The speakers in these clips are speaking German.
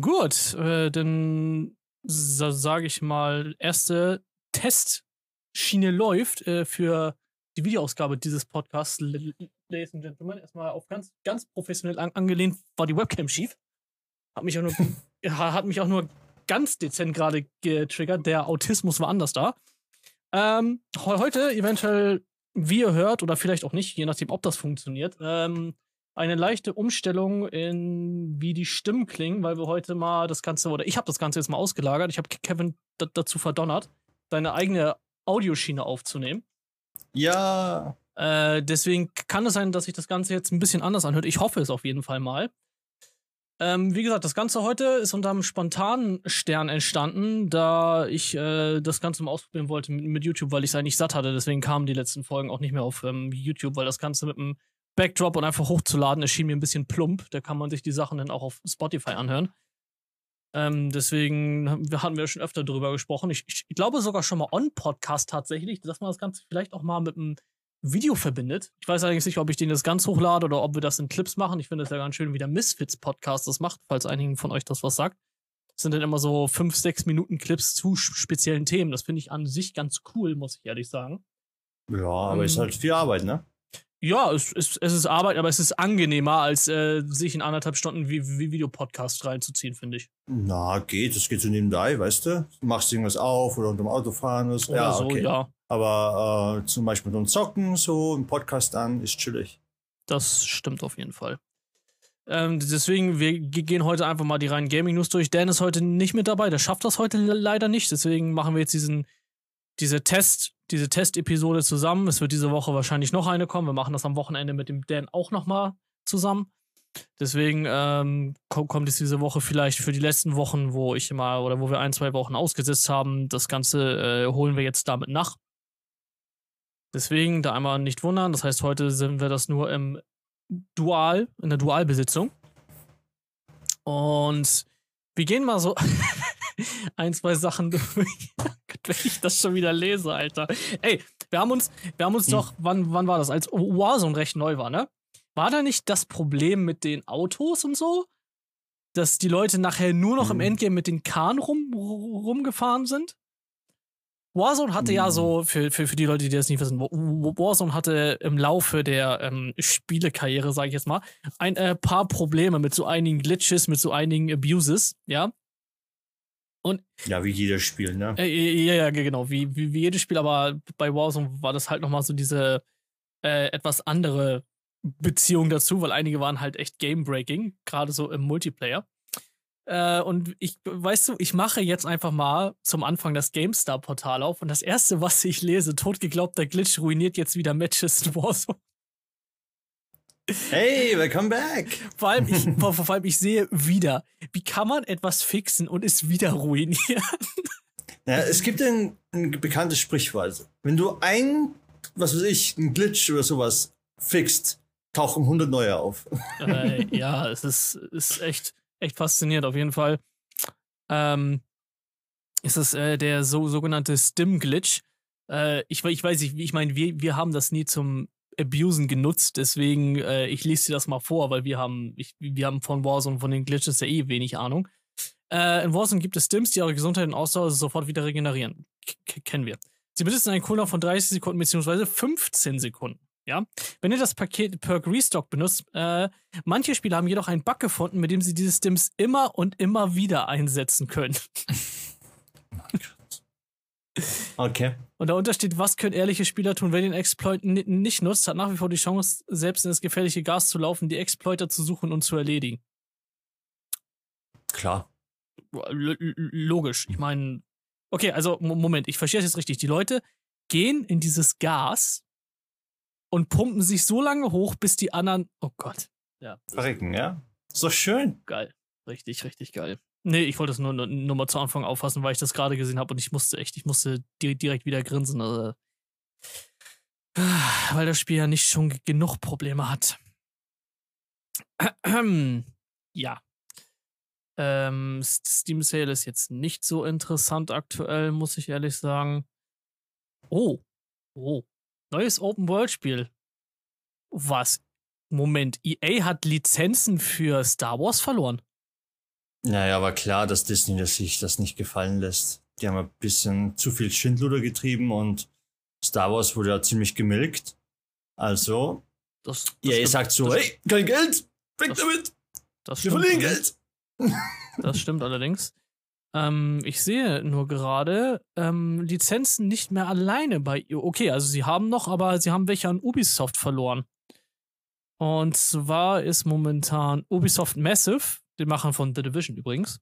Gut, äh, dann sa sage ich mal, erste Testschiene läuft äh, für die Videoausgabe dieses Podcasts, Ladies and Gentlemen. Erstmal auf ganz, ganz professionell an angelehnt war die Webcam schief. Hat mich auch nur, hat mich auch nur ganz dezent gerade getriggert. Der Autismus war anders da. Ähm, heute eventuell, wie ihr hört, oder vielleicht auch nicht, je nachdem, ob das funktioniert, ähm, eine leichte Umstellung in wie die Stimmen klingen, weil wir heute mal das Ganze, oder ich habe das Ganze jetzt mal ausgelagert. Ich habe Kevin dazu verdonnert, seine eigene Audioschiene aufzunehmen. Ja. Äh, deswegen kann es sein, dass sich das Ganze jetzt ein bisschen anders anhört. Ich hoffe es auf jeden Fall mal. Ähm, wie gesagt, das Ganze heute ist unter einem spontanen Stern entstanden, da ich äh, das Ganze mal ausprobieren wollte mit, mit YouTube, weil ich es eigentlich satt hatte. Deswegen kamen die letzten Folgen auch nicht mehr auf ähm, YouTube, weil das Ganze mit einem Backdrop und einfach hochzuladen erschien mir ein bisschen plump. Da kann man sich die Sachen dann auch auf Spotify anhören. Ähm, deswegen hatten wir schon öfter drüber gesprochen. Ich, ich, glaube sogar schon mal on-Podcast tatsächlich, dass man das Ganze vielleicht auch mal mit einem Video verbindet. Ich weiß allerdings nicht, ob ich den jetzt ganz hochlade oder ob wir das in Clips machen. Ich finde es ja ganz schön, wie der Misfits-Podcast das macht, falls einigen von euch das was sagt. Das sind dann immer so fünf, sechs Minuten Clips zu speziellen Themen. Das finde ich an sich ganz cool, muss ich ehrlich sagen. Ja, aber ähm, ist halt viel Arbeit, ne? Ja, es ist, es ist Arbeit, aber es ist angenehmer, als äh, sich in anderthalb Stunden wie, wie Videopodcast reinzuziehen, finde ich. Na, geht. Es geht so nebenbei, weißt du? Du machst irgendwas auf oder unter dem Autofahren ist. Oder ja, so, okay. ja. Aber äh, zum Beispiel mit uns Zocken, so ein Podcast an, ist chillig. Das stimmt auf jeden Fall. Ähm, deswegen, wir gehen heute einfach mal die reinen Gaming-News durch. Dan ist heute nicht mit dabei, der schafft das heute leider nicht. Deswegen machen wir jetzt diesen, diese Test, diese Test-Episode zusammen. Es wird diese Woche wahrscheinlich noch eine kommen. Wir machen das am Wochenende mit dem Dan auch nochmal zusammen. Deswegen ähm, kommt es diese Woche vielleicht für die letzten Wochen, wo ich immer oder wo wir ein, zwei Wochen ausgesetzt haben. Das Ganze äh, holen wir jetzt damit nach. Deswegen da einmal nicht wundern. Das heißt, heute sind wir das nur im Dual, in der Dualbesitzung. Und wir gehen mal so ein, zwei Sachen durch. wenn ich das schon wieder lese, Alter. Ey, wir haben uns, wir haben uns hm. doch, wann, wann war das? Als Warzone recht neu war, ne? War da nicht das Problem mit den Autos und so? Dass die Leute nachher nur noch hm. im Endgame mit den Kahn rum, rumgefahren sind? Warzone hatte ja so, hm. für, für, für die Leute, die das nicht wissen, Warzone hatte im Laufe der ähm, Spielekarriere, sage ich jetzt mal, ein äh, paar Probleme mit so einigen Glitches, mit so einigen Abuses, ja. Und ja, wie jedes Spiel, ne? Äh, ja, ja, genau, wie, wie, wie jedes Spiel, aber bei Warzone war das halt nochmal so diese äh, etwas andere Beziehung dazu, weil einige waren halt echt game-breaking, gerade so im Multiplayer. Äh, und ich, weißt du, ich mache jetzt einfach mal zum Anfang das GameStar-Portal auf und das erste, was ich lese, totgeglaubter Glitch ruiniert jetzt wieder Matches in Warzone. Hey, welcome back! Vor allem, ich, vor, vor allem, ich sehe wieder, wie kann man etwas fixen und es wieder ruinieren? Ja, es gibt ein, ein bekanntes Sprichwort. Wenn du ein, was weiß ich, ein Glitch oder sowas fixt, tauchen 100 neue auf. Äh, ja, es ist, ist echt, echt faszinierend auf jeden Fall. Ähm, ist das äh, der so, sogenannte Stim-Glitch. Äh, ich, ich weiß nicht, ich meine, wir, wir haben das nie zum Abusen genutzt, deswegen, äh, ich lese dir das mal vor, weil wir haben, ich, wir haben von Warzone, von den Glitches ja eh wenig Ahnung. Äh, in Warzone gibt es Stims, die eure Gesundheit und Ausdauer sofort wieder regenerieren. K kennen wir. Sie besitzen einen Cooldown von 30 Sekunden bzw. 15 Sekunden. Ja, wenn ihr das Paket Perk Restock benutzt, äh, manche Spieler haben jedoch einen Bug gefunden, mit dem sie diese Stims immer und immer wieder einsetzen können. Okay. Und darunter steht, was können ehrliche Spieler tun, wenn den Exploit nicht nutzt, hat nach wie vor die Chance, selbst in das gefährliche Gas zu laufen, die Exploiter zu suchen und zu erledigen. Klar. L logisch. Ich meine, okay, also Moment, ich verstehe es jetzt richtig. Die Leute gehen in dieses Gas und pumpen sich so lange hoch, bis die anderen, oh Gott. Ja. Verrecken, ja? So schön. Geil. Richtig, richtig geil. Nee, ich wollte nur, nur, nur mal zu Anfang auffassen, weil ich das gerade gesehen habe und ich musste echt, ich musste direkt wieder grinsen. Also, weil das Spiel ja nicht schon genug Probleme hat. ja. Ähm, Steam Sale ist jetzt nicht so interessant aktuell, muss ich ehrlich sagen. Oh. Oh. Neues Open World Spiel. Was? Moment, EA hat Lizenzen für Star Wars verloren. Naja, aber klar, dass Disney sich das nicht gefallen lässt. Die haben ein bisschen zu viel Schindluder getrieben und Star Wars wurde ja ziemlich gemilkt. Also, Das, das ja, ihr sagt so, das, hey, kein Geld, weg das- damit, das wir stimmt verlieren allerdings. Geld. Das stimmt allerdings. Ähm, ich sehe nur gerade ähm, Lizenzen nicht mehr alleine bei ihr. Okay, also sie haben noch, aber sie haben welche an Ubisoft verloren. Und zwar ist momentan Ubisoft Massive, den Machern von The Division übrigens.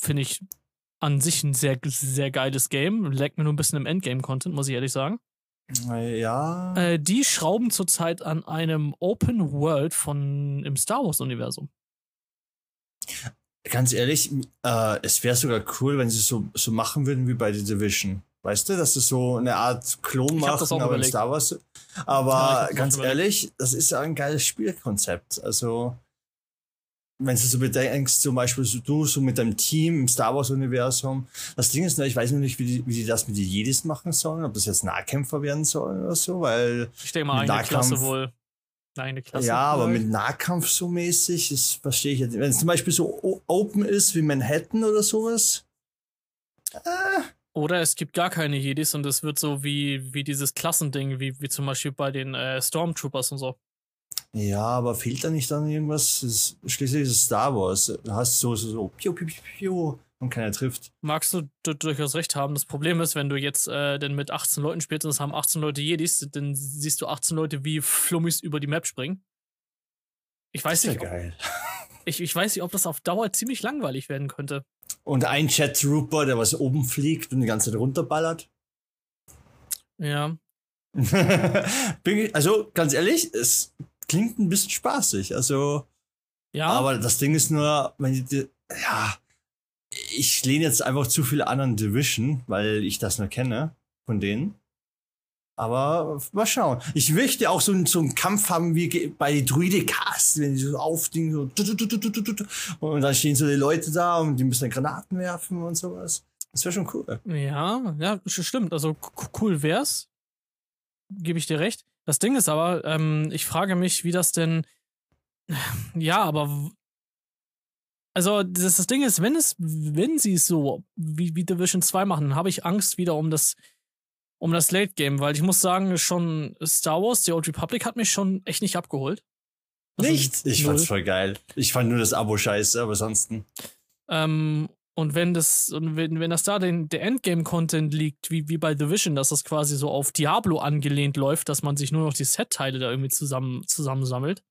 Finde ich an sich ein sehr, sehr geiles Game. Leckt mir nur ein bisschen im Endgame-Content, muss ich ehrlich sagen. Ja. Äh, die schrauben zurzeit an einem Open World von im Star Wars-Universum. Ganz ehrlich, äh, es wäre sogar cool, wenn sie so, so machen würden wie bei The Division. Weißt du, dass sie so eine Art Klon auch aber in überlegt. Star Wars. Ja, Aber das ganz ehrlich, das ist ja ein geiles Spielkonzept. Also, wenn du so bedenkst, zum Beispiel so du so mit deinem Team im Star Wars-Universum. Das Ding ist nur, ich weiß noch nicht, wie die, wie die das mit den Jedis machen sollen, ob das jetzt Nahkämpfer werden sollen oder so, weil Ich denke mal, eine Klasse Nahkampf- wohl. Eine Klasse. ja, aber mit Nahkampf so mäßig, das verstehe ich jetzt. Wenn es zum Beispiel so open ist wie Manhattan oder sowas. Äh, Oder es gibt gar keine Jedis und es wird so wie, wie dieses Klassending, wie, wie zum Beispiel bei den äh, Stormtroopers und so. Ja, aber fehlt da nicht dann irgendwas? Es, schließlich ist es Star Wars. Du hast so, so, so, piu, piu, piu, piu, und keiner trifft. Magst du du durchaus recht haben. Das Problem ist, wenn du jetzt äh, denn mit 18 Leuten spielst und es haben 18 Leute Jedis, dann siehst du 18 Leute wie Flummis über die Map springen. Ich weiß, ist ja nicht, ob, geil. ich, ich weiß nicht, ob das auf Dauer ziemlich langweilig werden könnte. Und ein Chat-Trooper, der was oben fliegt und die ganze Zeit runterballert. Ja. Bin ich, also, ganz ehrlich, es klingt ein bisschen spaßig. Also, Ja, aber das Ding ist nur, wenn die, die- ja, ich lehne jetzt einfach zu viele anderen Division, weil ich das nur kenne von denen. Aber mal schauen. Ich möchte auch so, einen- so einen Kampf haben wie bei Druide Cast, wenn die so aufdingen so und dann stehen so die Leute da und die müssen dann Granaten werfen und sowas. Das wäre schon cool. Ja, ja, stimmt. Also cool wär's. Gebe ich dir recht. Das Ding ist aber, ähm, ich frage mich, wie das denn. Ja, aber. Also, das, das Ding ist, wenn es, wenn sie es so wie, wie Division 2 machen, dann habe ich Angst wieder um das, um das Late Game, weil ich muss sagen, schon Star Wars, The Old Republic hat mich schon echt nicht abgeholt. Also Nicht? Ich null. fand's voll geil. Ich fand nur das Abo scheiße, aber sonst. Ähm, und wenn das, und wenn, wenn das da den, der Endgame-Content liegt, wie, wie bei Division, dass das quasi so auf Diablo angelehnt läuft, dass man sich nur noch die Set-Teile da irgendwie zusammen, zusammensammelt.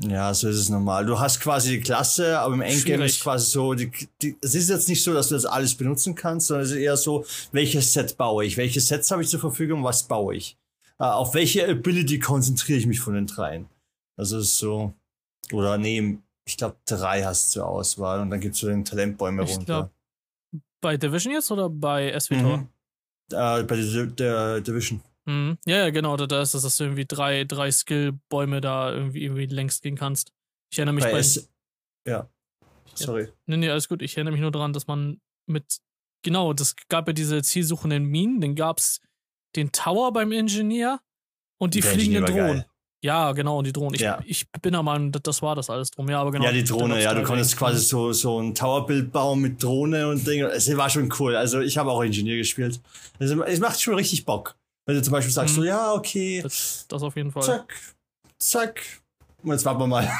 Ja, so ist es normal. Du hast quasi die Klasse, aber im Endgame Schwierig. ist quasi so, die, die, es ist jetzt nicht so, dass du das alles benutzen kannst, sondern es ist eher so, welches Set baue ich? Welche Sets habe ich zur Verfügung? Was baue ich? Äh, auf welche Ability konzentriere ich mich von den dreien? Also es ist so, oder nee, ich glaube drei hast du zur Auswahl und dann gibt's so den Talentbäume Ich runter. glaub, Bei Division jetzt oder bei SWTOR? Mhm. Äh, bei der, der Division. Mhm. Ja, ja, genau, da, ist das, dass du irgendwie drei, drei Skill-Bäume da irgendwie, irgendwie längst gehen kannst. Ich erinnere mich Bei bei. S ja. Sorry. Nee, nee, alles gut. Ich erinnere mich nur daran, dass man mit. Genau, das gab ja diese zielsuchenden Minen, dann gab's den Tower beim Ingenieur und die Der fliegenden Drohnen. Ja, genau, und die Drohnen. Ich, Ja. ich bin der Meinung, das, war das alles drum. Ja, aber genau. Ja, die Drohne, ja, du konntest quasi so, so ein Towerbild bauen mit Drohne und Ding. Es war schon cool. Also ich habe auch Ingenieur gespielt. Also, es macht schon richtig Bock. Wenn du zum Beispiel sagst, Mhm. so, ja, okay, Das, das auf jeden Fall. zack, zack. Und jetzt warten wir mal.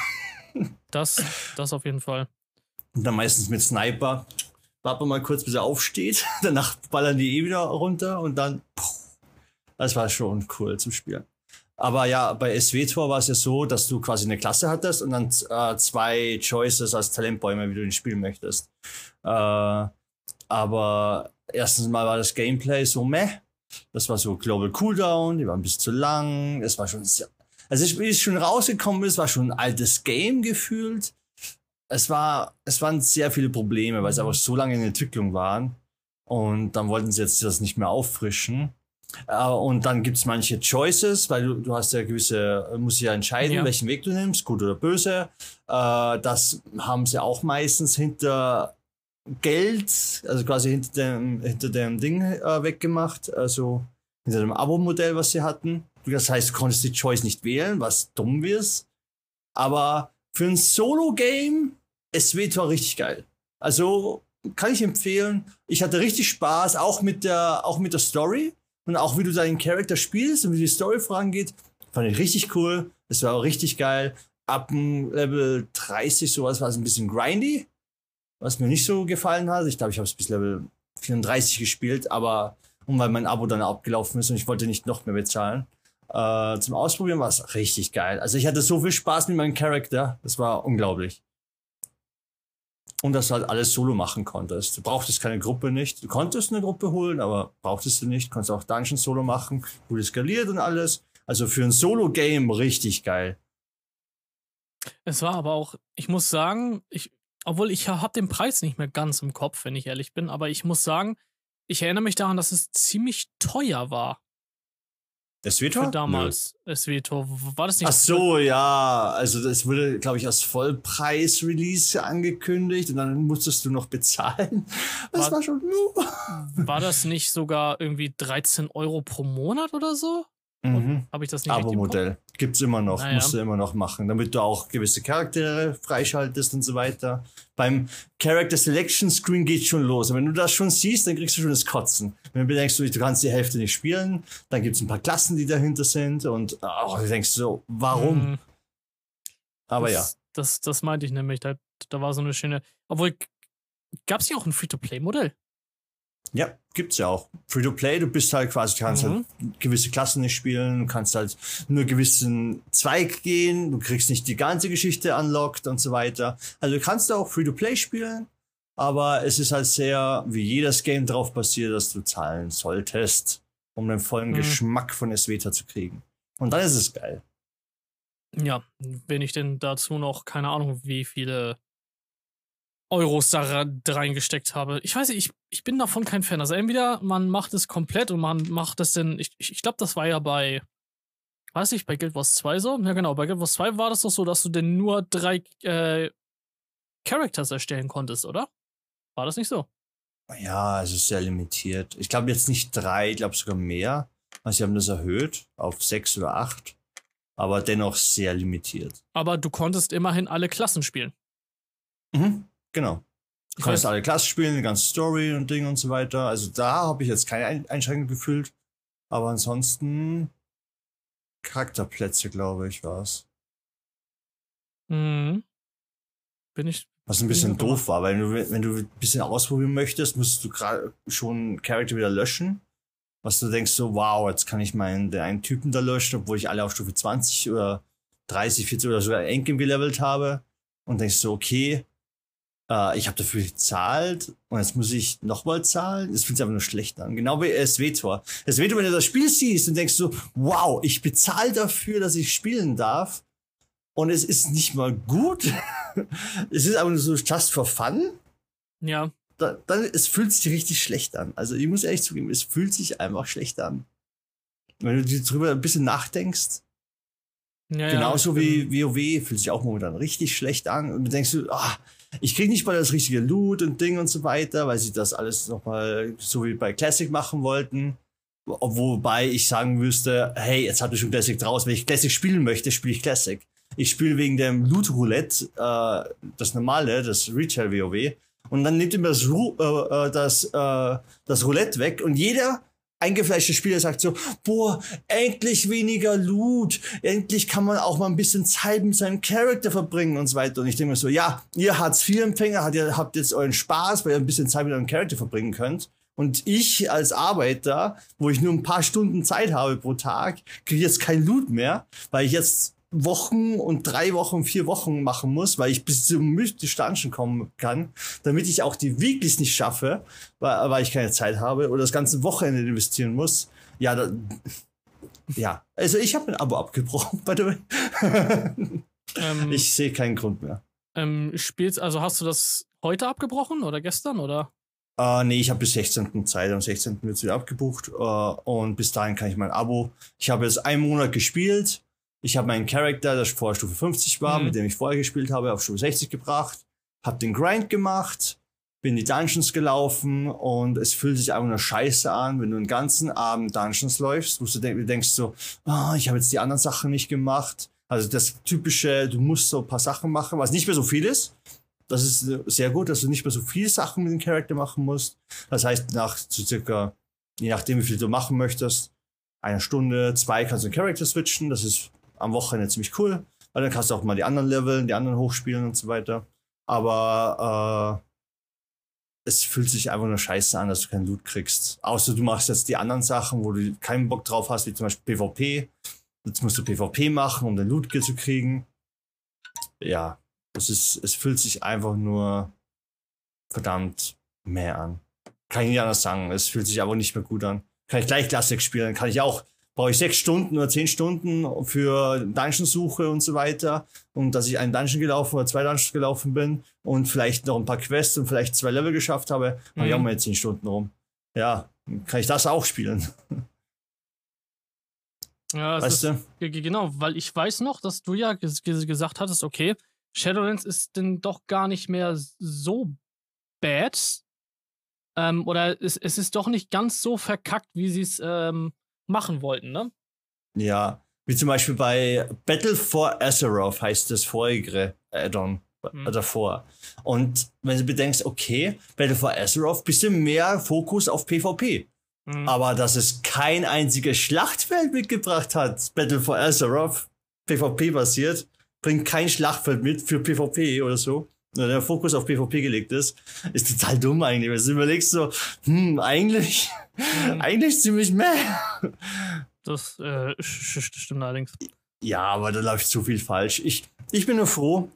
Das, das auf jeden Fall. Und dann meistens mit Sniper. Warten wir mal kurz, bis er aufsteht. Danach ballern die eh wieder runter und dann. Puh. Das war schon cool zum Spielen. Aber ja, bei SW-Tor war es ja so, dass du quasi eine Klasse hattest und dann äh, zwei Choices als Talentbäume, wie du ihn spielen möchtest. Äh, aber erstens mal war das Gameplay so meh. Das war so Global Cooldown, die waren ein bisschen zu lang. Es war schon sehr. Also, ich- wie es schon rausgekommen ist, war schon ein altes Game gefühlt. Es war, es waren sehr viele Probleme, weil sie aber so lange in Entwicklung waren. Und dann wollten sie jetzt das nicht mehr auffrischen. Äh, und dann gibt's manche Choices, weil du, du hast ja gewisse, musst ja entscheiden, Ja. welchen Weg du nimmst, gut oder böse. Äh, das haben sie auch meistens hinter Geld, also quasi hinter dem, hinter dem Ding äh, weggemacht, also hinter dem Abo-Modell, was sie hatten. Das heißt, du konntest die Choice nicht wählen, was dumm ist. Aber für ein Solo-Game SW-Tor richtig geil. Also kann ich empfehlen. Ich hatte richtig Spaß, auch mit der, auch mit der Story und auch wie du deinen Charakter spielst und wie die Story vorangeht. Fand ich richtig cool. Es war auch richtig geil. Ab Level 30 sowas war es ein bisschen grindy, was mir nicht so gefallen hat. Ich glaube, ich habe es bis Level 34 gespielt, aber und weil mein Abo dann abgelaufen ist und ich wollte nicht noch mehr bezahlen. Äh, zum Ausprobieren war es richtig geil. Also ich hatte so viel Spaß mit meinem Charakter, das war unglaublich. Und dass du halt alles solo machen konntest. Du brauchtest keine Gruppe nicht. Du konntest eine Gruppe holen, aber brauchtest du nicht. Konntest auch Dungeon solo machen, gut skaliert und alles. Also für ein Solo-Game richtig geil. Es war aber auch, ich muss sagen, ich, obwohl ich habe den Preis nicht mehr ganz im Kopf, wenn ich ehrlich bin, aber ich muss sagen, ich erinnere mich daran, dass es ziemlich teuer war. Das Vetor? Für damals. Das Vetor. War das nicht? Ach so, ja. Also das wurde, glaube ich, als Vollpreis-Release angekündigt und dann musstest du noch bezahlen. Das war, war schon. war das nicht sogar irgendwie 13 Euro pro Monat oder so? Mhm. Habe ich das nicht Abo-Modell. Gibt's immer noch, naja. musst du immer noch machen, damit du auch gewisse Charaktere freischaltest und so weiter. Beim Character Selection Screen geht schon los. Und wenn du das schon siehst, dann kriegst du schon das Kotzen. Wenn du bedenkst, du kannst die Hälfte nicht spielen, dann gibt's ein paar Klassen, die dahinter sind und oh, du denkst so, warum? Mhm. Aber das, ja. Das, das meinte ich nämlich. Da, da war so eine schöne. Obwohl, gab's hier auch ein Free-to-Play-Modell? Ja, gibt's ja auch. Free to play, du bist halt quasi, du kannst mhm. halt gewisse Klassen nicht spielen, du kannst halt nur gewissen Zweig gehen, du kriegst nicht die ganze Geschichte unlocked und so weiter. Also du kannst auch Free to play spielen, aber es ist halt sehr, wie jedes Game drauf basiert, dass du zahlen solltest, um den vollen mhm. Geschmack von Esveta zu kriegen. Und dann ist es geil. Ja, wenn ich denn dazu noch, keine Ahnung, wie viele Euros da reingesteckt habe. Ich weiß nicht, ich, ich bin davon kein Fan. Also entweder man macht es komplett und man macht es denn, ich, ich, ich glaube, das war ja bei, weiß nicht, bei Guild Wars 2 so? Ja genau, bei Guild Wars 2 war das doch so, dass du denn nur drei äh, Characters erstellen konntest, oder? War das nicht so? Ja, es ist sehr limitiert. Ich glaube jetzt nicht drei, ich glaube sogar mehr. Also sie haben das erhöht auf sechs oder acht, aber dennoch sehr limitiert. Aber du konntest immerhin alle Klassen spielen. Mhm. Genau. Du kannst alle Klassen spielen, die ganze Story und Ding und so weiter. Also da habe ich jetzt keine Einschränkung gefühlt. Aber ansonsten Charakterplätze, glaube ich, war es. Mhm. Bin ich. Was ein bisschen doof war, weil du, wenn du ein bisschen ausprobieren möchtest, musst du gerade schon Charakter wieder löschen. Was du denkst so, wow, jetzt kann ich meinen, den einen Typen da löschen, obwohl ich alle auf Stufe 20 oder 30, 40 oder sogar Enken gelevelt habe. Und denkst so, okay, äh, ich habe dafür gezahlt und jetzt muss ich nochmal zahlen. Das fühlt sich aber nur schlecht an. Genau wie SW-Tor. SW-Tor, wenn du das Spiel siehst und denkst so, wow, ich bezahle dafür, dass ich spielen darf. Und es ist nicht mal gut. es ist aber nur so just for fun. Ja. Da, dann, es fühlt sich richtig schlecht an. Also ich muss ehrlich zugeben, es fühlt sich einfach schlecht an. Wenn du darüber ein bisschen nachdenkst, ja, Genauso ja, wie WoW fühlt sich auch momentan richtig schlecht an. Und du denkst du, ah, ich krieg nicht mal das richtige Loot und Ding und so weiter, weil sie das alles nochmal so wie bei Classic machen wollten. Wobei ich sagen müsste, hey, jetzt habt ihr schon Classic draus. Wenn ich Classic spielen möchte, spiele ich Classic. Ich spiele wegen dem Loot Roulette, äh, das normale, das Retail WoW. Und dann nimmt ihr mir das, äh, äh, das, äh, das Roulette weg und jeder eingefleischte Spieler sagt so, boah, endlich weniger Loot, endlich kann man auch mal ein bisschen Zeit mit seinem Charakter verbringen und so weiter. Und ich denke mir so, ja, ihr Hartz-IV-Empfänger habt jetzt euren Spaß, weil ihr ein bisschen Zeit mit eurem Charakter verbringen könnt. Und ich als Arbeiter, wo ich nur ein paar Stunden Zeit habe pro Tag, kriege jetzt kein Loot mehr, weil ich jetzt Wochen und drei Wochen, vier Wochen machen muss, weil ich bis zum Mystisch kommen kann, damit ich auch die Weeklies nicht schaffe, weil, weil ich keine Zeit habe oder das ganze Wochenende investieren muss. Ja, da, ja. Also ich habe ein Abo abgebrochen, by the way. Ähm, ich sehe keinen Grund mehr. Ähm, spielst, also hast du das heute abgebrochen oder gestern oder? Uh, nee, ich habe bis 16. Zeit. Am 16. wird es wieder abgebucht. Uh, und bis dahin kann ich mein Abo. Ich habe jetzt einen Monat gespielt ich habe meinen Charakter, der vorher Stufe 50 war, mhm. mit dem ich vorher gespielt habe, auf Stufe 60 gebracht, habe den Grind gemacht, bin die Dungeons gelaufen und es fühlt sich einfach nur scheiße an, wenn du den ganzen Abend Dungeons läufst, wo du denkst so, oh, ich habe jetzt die anderen Sachen nicht gemacht. Also das typische, du musst so ein paar Sachen machen, was nicht mehr so viel ist, das ist sehr gut, dass du nicht mehr so viele Sachen mit dem Charakter machen musst. Das heißt, nach so circa, je nachdem, wie viel du machen möchtest, eine Stunde, zwei kannst du den Charakter switchen. Das ist am Wochenende ziemlich cool. Weil dann kannst du auch mal die anderen leveln, die anderen hochspielen und so weiter. Aber äh, es fühlt sich einfach nur scheiße an, dass du keinen Loot kriegst. Außer du machst jetzt die anderen Sachen, wo du keinen Bock drauf hast, wie zum Beispiel PvP. Jetzt musst du PvP machen, um den Loot zu kriegen. Ja, es ist, es fühlt sich einfach nur verdammt mehr an. Kann ich nicht anders sagen. Es fühlt sich aber nicht mehr gut an. Kann ich gleich Classic spielen, kann ich auch brauche ich sechs Stunden oder zehn Stunden für Dungeon-Suche und so weiter. Und dass ich einen Dungeon gelaufen oder zwei Dungeons gelaufen bin und vielleicht noch ein paar Quests und vielleicht zwei Level geschafft habe, mhm. habe ich auch mal zehn Stunden rum. Ja, kann ich das auch spielen. Ja, weißt ist, du? genau, weil ich weiß noch, dass du ja gesagt hattest, okay, Shadowlands ist denn doch gar nicht mehr so bad. Ähm, oder es, es ist doch nicht ganz so verkackt, wie sie es ähm, machen wollten, ne? Ja, wie zum Beispiel bei Battle for Azeroth heißt das vorige Addon hm. davor. Und wenn du bedenkst, okay, Battle for Azeroth, bisschen mehr Fokus auf PvP. Hm. Aber dass es kein einziges Schlachtfeld mitgebracht hat, Battle for Azeroth, PvP basiert, bringt kein Schlachtfeld mit für PvP oder so der Fokus auf PvP gelegt ist, ist total dumm eigentlich. Wenn du überlegst so, hm, eigentlich, mhm. eigentlich ziemlich mehr. Das äh, stimmt allerdings. Ja, aber da läuft zu viel falsch. Ich, ich bin nur froh,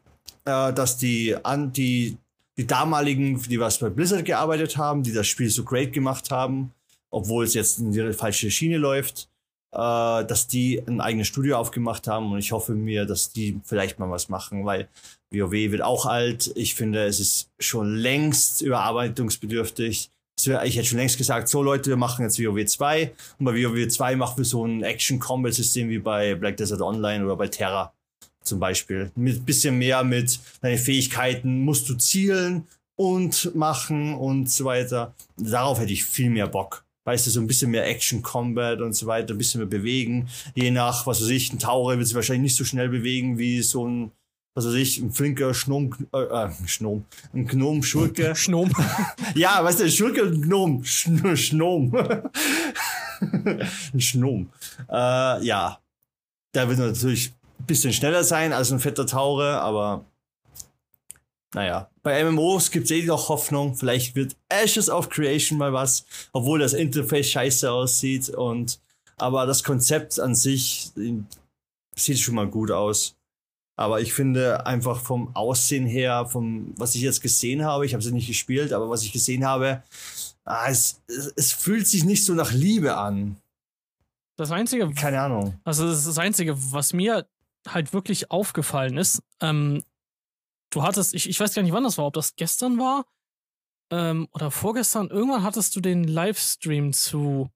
äh, dass die, an, die, die damaligen, die was bei Blizzard gearbeitet haben, die das Spiel so great gemacht haben, obwohl es jetzt in die falsche Schiene läuft, äh, dass die ein eigenes Studio aufgemacht haben und ich hoffe mir, dass die vielleicht mal was machen, weil WoW wird auch alt. Ich finde, es ist schon längst überarbeitungsbedürftig. Ich hätte schon längst gesagt, so Leute, wir machen jetzt WoW 2 und bei WoW 2 machen wir so ein Action-Combat-System wie bei Black Desert Online oder bei Terra zum Beispiel. Mit bisschen mehr mit deinen Fähigkeiten musst du zielen und machen und so weiter. Darauf hätte ich viel mehr Bock. Weißt du, so ein bisschen mehr Action Combat und so weiter, ein bisschen mehr bewegen. Je nach, was weiß ich, ein Taucher wird sich wahrscheinlich nicht so schnell bewegen wie so ein was weiß ich, ein flinker Schnom, äh, äh Schnom, ein Gnom, Schurke. Schnom. ja, weißt du, Schurke und Gnom, Sch Schnom. ein Schnom. Äh, ja, der wird natürlich ein bisschen schneller sein als ein fetter Taucher, aber naja, bei MMOs gibt es eh noch Hoffnung. Vielleicht wird Ashes of Creation mal was, obwohl das Interface scheiße aussieht und aber das Konzept an sich sieht schon mal gut aus. Aber ich finde einfach vom Aussehen her, vom was ich jetzt gesehen habe, ich habe sie nicht gespielt, aber was ich gesehen habe, ah, es, es fühlt sich nicht so nach Liebe an. Das Einzige. Keine Ahnung. Also, das ist das Einzige, was mir halt wirklich aufgefallen ist. Ähm, du hattest, ich, ich weiß gar nicht, wann das war, ob das gestern war ähm, oder vorgestern. Irgendwann hattest du den Livestream zu,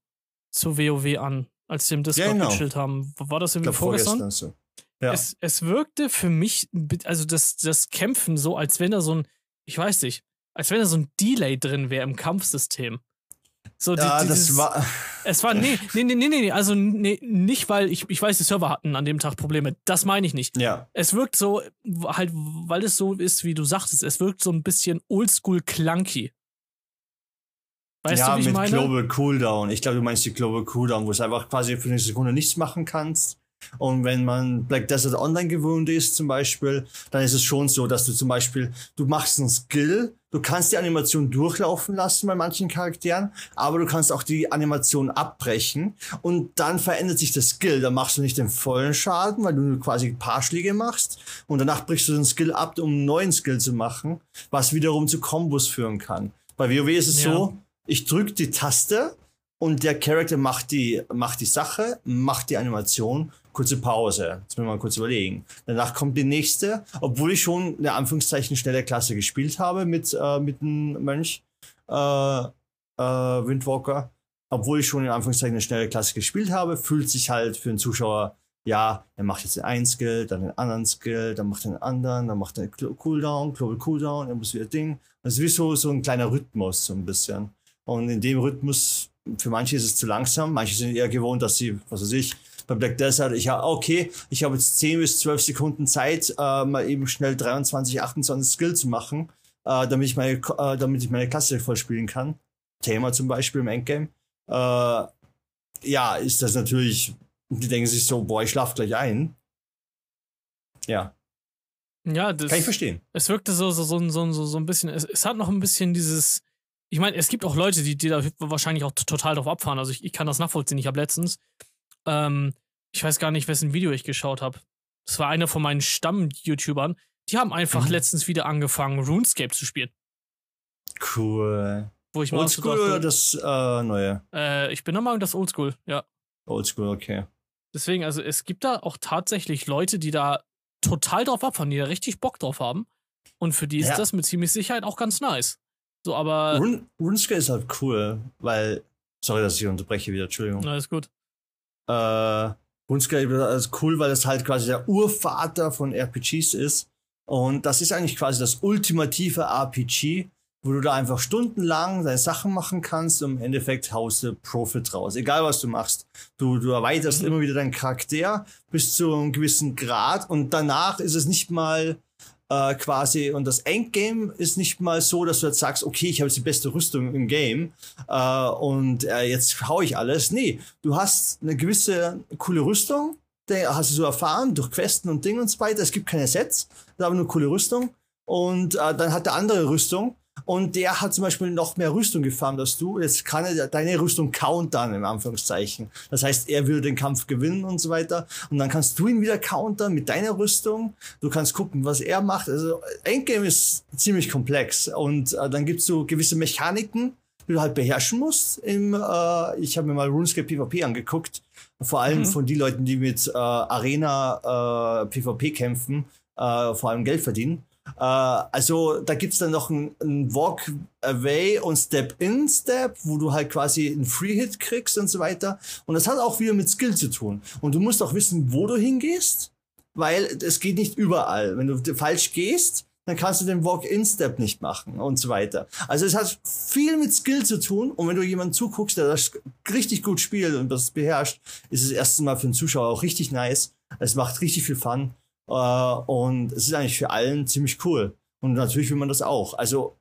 zu WoW an, als sie im Discord ja, genau. gechillt haben. War das irgendwie vorgestern? vorgestern so. Ja. Es, es wirkte für mich, also das, das Kämpfen so, als wenn da so ein, ich weiß nicht, als wenn da so ein Delay drin wäre im Kampfsystem. So, ja, dieses, das war. Es war, nee, nee, nee, nee, nee, also nee, nicht, weil ich, ich weiß, die Server hatten an dem Tag Probleme. Das meine ich nicht. Ja. Es wirkt so, halt, weil es so ist, wie du sagtest, es wirkt so ein bisschen oldschool clunky. Weißt ja, du, wie ich mit meine? Global Cooldown. Ich glaube, du meinst die Global Cooldown, wo es einfach quasi für eine Sekunde nichts machen kannst. Und wenn man Black Desert Online gewohnt ist zum Beispiel, dann ist es schon so, dass du zum Beispiel, du machst einen Skill, du kannst die Animation durchlaufen lassen bei manchen Charakteren, aber du kannst auch die Animation abbrechen und dann verändert sich der Skill. Dann machst du nicht den vollen Schaden, weil du quasi ein paar Schläge machst und danach brichst du den Skill ab, um einen neuen Skill zu machen, was wiederum zu Kombos führen kann. Bei WoW ist es ja. so, ich drücke die Taste und der Charakter macht die, macht die Sache, macht die Animation kurze Pause. Jetzt müssen wir mal kurz überlegen. Danach kommt die nächste, obwohl ich schon in Anführungszeichen schnelle Klasse gespielt habe mit, äh, mit einem Mönch, äh, äh, Windwalker. Obwohl ich schon in Anführungszeichen eine schnelle Klasse gespielt habe, fühlt sich halt für den Zuschauer, ja, er macht jetzt den einen Skill, dann den anderen Skill, dann macht er den anderen, dann macht er Cooldown, Global Cooldown, er muss wieder Ding. Das ist wie so, so ein kleiner Rhythmus, so ein bisschen. Und in dem Rhythmus, für manche ist es zu langsam, manche sind eher gewohnt, dass sie, was weiß ich, bei Black Desert, ich habe, okay, ich habe jetzt 10 bis 12 Sekunden Zeit, äh, mal eben schnell 23, 28 Skill zu machen. äh, damit, ich meine, äh, damit ich meine Klasse voll spielen kann. Thema zum Beispiel im Endgame. Äh, ja, ist das natürlich, die denken sich so, boah, ich schlaf gleich ein. Ja. Ja, das. Kann ich verstehen. Es wirkte so, so, so, so, so, so ein bisschen, es, es hat noch ein bisschen dieses, ich meine, es gibt auch Leute, die, die da wahrscheinlich auch total drauf abfahren. Also ich, ich kann das nachvollziehen. Ich habe letztens, ähm, ich weiß gar nicht, wessen Video ich geschaut habe. Das war einer von meinen Stamm-YouTubern. Die haben einfach mhm. letztens wieder angefangen, RuneScape zu spielen. Cool. Wo ich Oldschool dachte, oder das äh, neue? Äh, ich bin der Meinung, das Oldschool, ja. Oldschool, okay. Deswegen, also es gibt da auch tatsächlich Leute, die da total drauf abfahren, die da richtig Bock drauf haben. Und für die ist ja. das mit ziemlich Sicherheit auch ganz nice. So, aber. Run RuneScape ist halt cool, weil. Sorry, dass ich unterbreche wieder, Entschuldigung. Na, ist gut. Äh, RuneScape ist cool, weil es halt quasi der Urvater von RPGs ist. Und das ist eigentlich quasi das ultimative RPG, wo du da einfach stundenlang deine Sachen machen kannst und im Endeffekt haust du Profit raus. Egal was du machst. Du, du erweiterst mhm. immer wieder deinen Charakter bis zu einem gewissen Grad und danach ist es nicht mal äh, quasi und das Endgame ist nicht mal so, dass du jetzt sagst, okay, ich habe jetzt die beste Rüstung im Game äh, und äh, jetzt hau ich alles. Nee, du hast eine gewisse coole Rüstung, hast du so erfahren durch Questen und Dinge und so weiter. Es gibt keine Sets, da aber nur coole Rüstung und äh, dann hat der andere Rüstung und der hat zum Beispiel noch mehr Rüstung gefarmt als du. Jetzt kann er deine Rüstung countern, im Anführungszeichen. Das heißt, er würde den Kampf gewinnen und so weiter. Und dann kannst du ihn wieder countern mit deiner Rüstung. Du kannst gucken, was er macht. Also Endgame ist ziemlich komplex. Und äh, dann gibt's so gewisse Mechaniken, die du halt beherrschen musst. Im, äh, ich habe mir mal RuneScape PvP angeguckt. Vor allem mhm. von die Leuten, die mit äh, Arena äh, PvP kämpfen, äh, vor allem Geld verdienen. Äh, also da gibt's dann noch ein, ein Walk Away und Step In Step, wo du halt quasi einen Free Hit kriegst und so weiter. Und das hat auch wieder mit Skill zu tun. Und du musst auch wissen, wo du hingehst, weil es geht nicht überall. Wenn du falsch gehst, dann kannst du den Walk-in-Step nicht machen und so weiter. Also es hat viel mit Skill zu tun und wenn du jemanden zuguckst, der das richtig gut spielt und das beherrscht, ist es erstens mal für den Zuschauer auch richtig nice. Es macht richtig viel Fun und es ist eigentlich für allen ziemlich cool. Und natürlich will man das auch. Also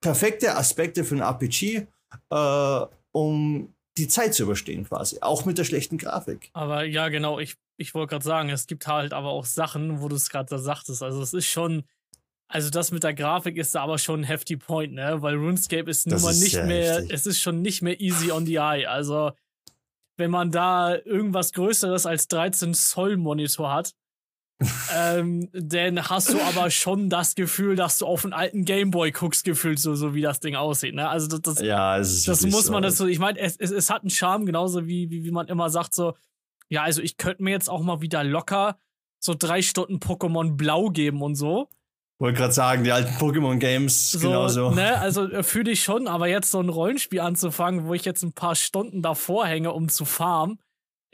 perfekte Aspekte für ein RPG, äh, um die Zeit zu überstehen quasi. Auch mit der schlechten Grafik. Aber ja, genau. Ich, ich wollte gerade sagen, es gibt halt aber auch Sachen, wo du es gerade da sagtest. Also es ist schon also das mit der Grafik ist da aber schon ein hefty Point, ne? Weil RuneScape ist nun mal nicht mehr, heftig. es ist schon nicht mehr easy on the eye. Also wenn man da irgendwas Größeres als 13 Zoll Monitor hat, ähm, dann hast du aber schon das Gefühl, dass du auf einen alten Gameboy guckst, gefühlt so, so wie das Ding aussieht. Ne? Also das, das, ja, das muss man so. dazu. Ich meine, es, es, es hat einen Charme, genauso wie, wie, wie man immer sagt, so, ja, also ich könnte mir jetzt auch mal wieder locker so drei Stunden Pokémon Blau geben und so. Wollte gerade sagen, die alten Pokémon-Games, so, genauso. Ne, also äh, fühle ich schon, aber jetzt so ein Rollenspiel anzufangen, wo ich jetzt ein paar Stunden davor hänge, um zu farmen,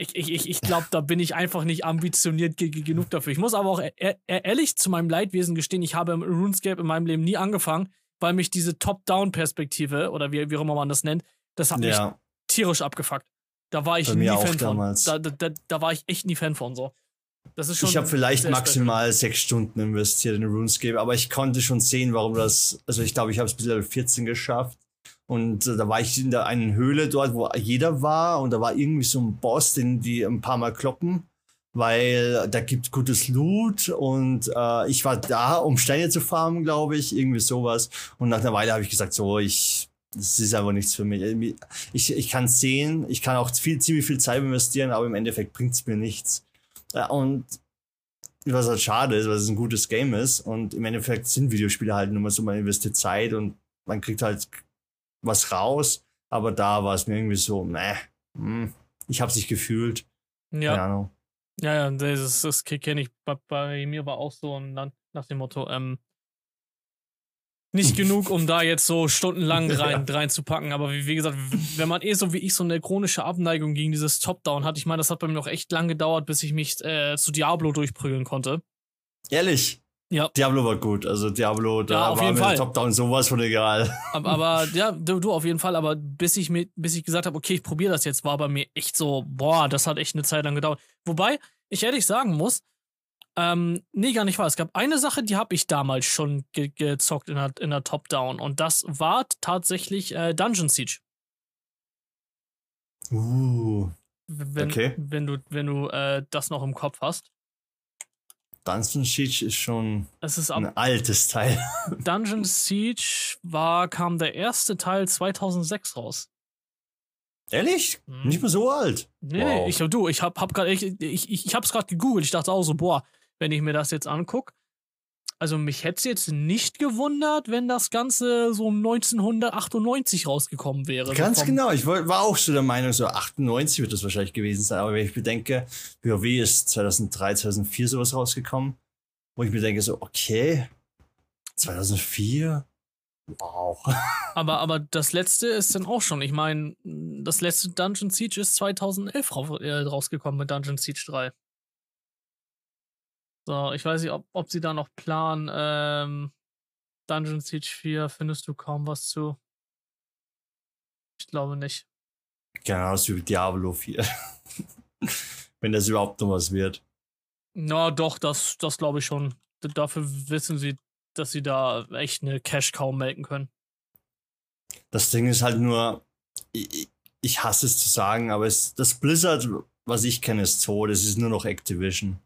ich, ich, ich, glaube, da bin ich einfach nicht ambitioniert genug dafür. Ich muss aber auch e e ehrlich zu meinem Leidwesen gestehen, ich habe RuneScape in meinem Leben nie angefangen, weil mich diese Top-Down-Perspektive oder wie, wie auch immer man das nennt, das hat ja. mich tierisch abgefuckt. Da war ich nie Fan damals. von. Da, da, da war ich echt nie Fan von so. Das ist schon ich habe vielleicht maximal sechs Stunden investiert in RuneScape, aber ich konnte schon sehen, warum das. Also ich glaube, ich habe es bis Level 14 geschafft. Und äh, da war ich in der einen Höhle dort, wo jeder war. Und da war irgendwie so ein Boss, den die ein paar Mal kloppen, weil da gibt gutes Loot. Und äh, ich war da, um Steine zu farmen, glaube ich, irgendwie sowas. Und nach einer Weile habe ich gesagt, so, ich, das ist einfach nichts für mich. Ich, ich kann sehen, ich kann auch viel, ziemlich viel Zeit investieren, aber im Endeffekt bringt es mir nichts. Und was halt schade ist, weil es ein gutes Game ist. Und im Endeffekt sind Videospiele halt nur mal so, man investiert Zeit und man kriegt halt was raus, aber da war es mir irgendwie so, ne, ich habe sich gefühlt. Ja. Keine Ahnung. Ja, ja, das, das kenne ich. Bei, bei, mir war auch so nach, nach dem Motto, ähm, nicht genug, um da jetzt so stundenlang rein, ja. reinzupacken. Aber wie, wie, gesagt, wenn man eh so wie ich so eine chronische Abneigung gegen dieses Top-Down hat, ich meine, das hat bei mir noch echt lang gedauert, bis ich mich äh, zu Diablo durchprügeln konnte. Ehrlich? Ja. Diablo war gut. Also Diablo, da ja, auf war jeden mir. Top-Down sowas von egal. Aber, aber ja, du, du, auf jeden Fall. Aber bis ich mir, bis ich gesagt habe, okay, ich probiere das jetzt, war bei mir echt so, boah, das hat echt eine Zeit lang gedauert. Wobei ich ehrlich sagen muss, Ähm, nee, gar nicht wahr. Es gab eine Sache, die habe ich damals schon ge gezockt in der, in der Top-Down. Und das war tatsächlich äh, Dungeon Siege. Uh, Wenn, Okay. wenn du, wenn du äh, das noch im Kopf hast. Dungeon Siege ist schon Es ist ein altes Teil. Dungeon Siege war, kam der erste Teil 2006 raus. Ehrlich? Hm. Nicht mehr so alt. Nee, Wow. ich du, ich hab, hab gerade ich, ich, ich hab's gerade gegoogelt. Ich dachte auch so, boah, wenn ich mir das jetzt anguck. Also mich hätte es jetzt nicht gewundert, wenn das Ganze so 1998 rausgekommen wäre. Ganz so genau. Ich war auch so der Meinung, so 98 wird das wahrscheinlich gewesen sein. Aber wenn ich bedenke, WoW ist 2003, 2004 sowas rausgekommen, wo ich mir denke, so, okay, 2004? Wow. Aber, aber das letzte ist dann auch schon. Ich meine, das letzte Dungeon Siege ist 2011 rau- äh, rausgekommen mit Dungeon Siege 3. So, ich weiß nicht, ob, ob sie da noch planen. Ähm, Dungeon Siege 4 findest du kaum was zu. Ich glaube nicht. Genauso wie Diablo 4. wenn das überhaupt noch was wird. Na doch, das, das glaube ich schon. Dafür wissen sie, dass sie da echt eine Cash-Cow melken können. Das Ding ist halt nur, ich, ich hasse es zu sagen, aber es, das Blizzard, was ich kenne, ist tot. Es ist nur noch Activision.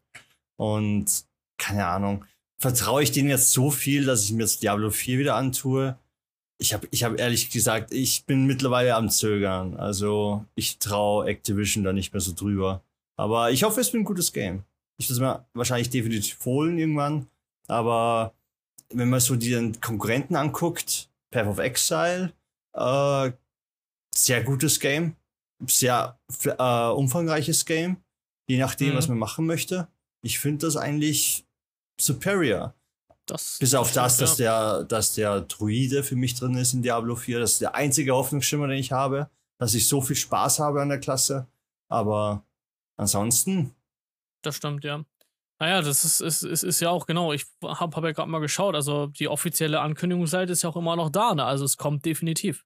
Und keine Ahnung, vertraue ich denen jetzt so viel, dass ich mir jetzt Diablo 4 wieder antue? Ich habe ich hab ehrlich gesagt, ich bin mittlerweile am Zögern. Also ich traue Activision da nicht mehr so drüber. Aber ich hoffe, es wird ein gutes Game. Ich würde es mir wahrscheinlich definitiv holen irgendwann. Aber wenn man so die Konkurrenten anguckt, Path of Exile, äh, sehr gutes Game, sehr äh, umfangreiches Game, je nachdem, Mhm. was man machen möchte. Ich finde das eigentlich superior. Das, Bis auf das, dass der, dass der Druide für mich drin ist in Diablo 4. Das ist der einzige Hoffnungsschimmer, den ich habe, dass ich so viel Spaß habe an der Klasse. Aber ansonsten, Das stimmt, ja. Naja, das ist, ist, ist, ist ja auch genau. Ich habe hab ja gerade mal geschaut. Also die offizielle Ankündigungsseite ist ja auch immer noch da. Ne? Also es kommt definitiv.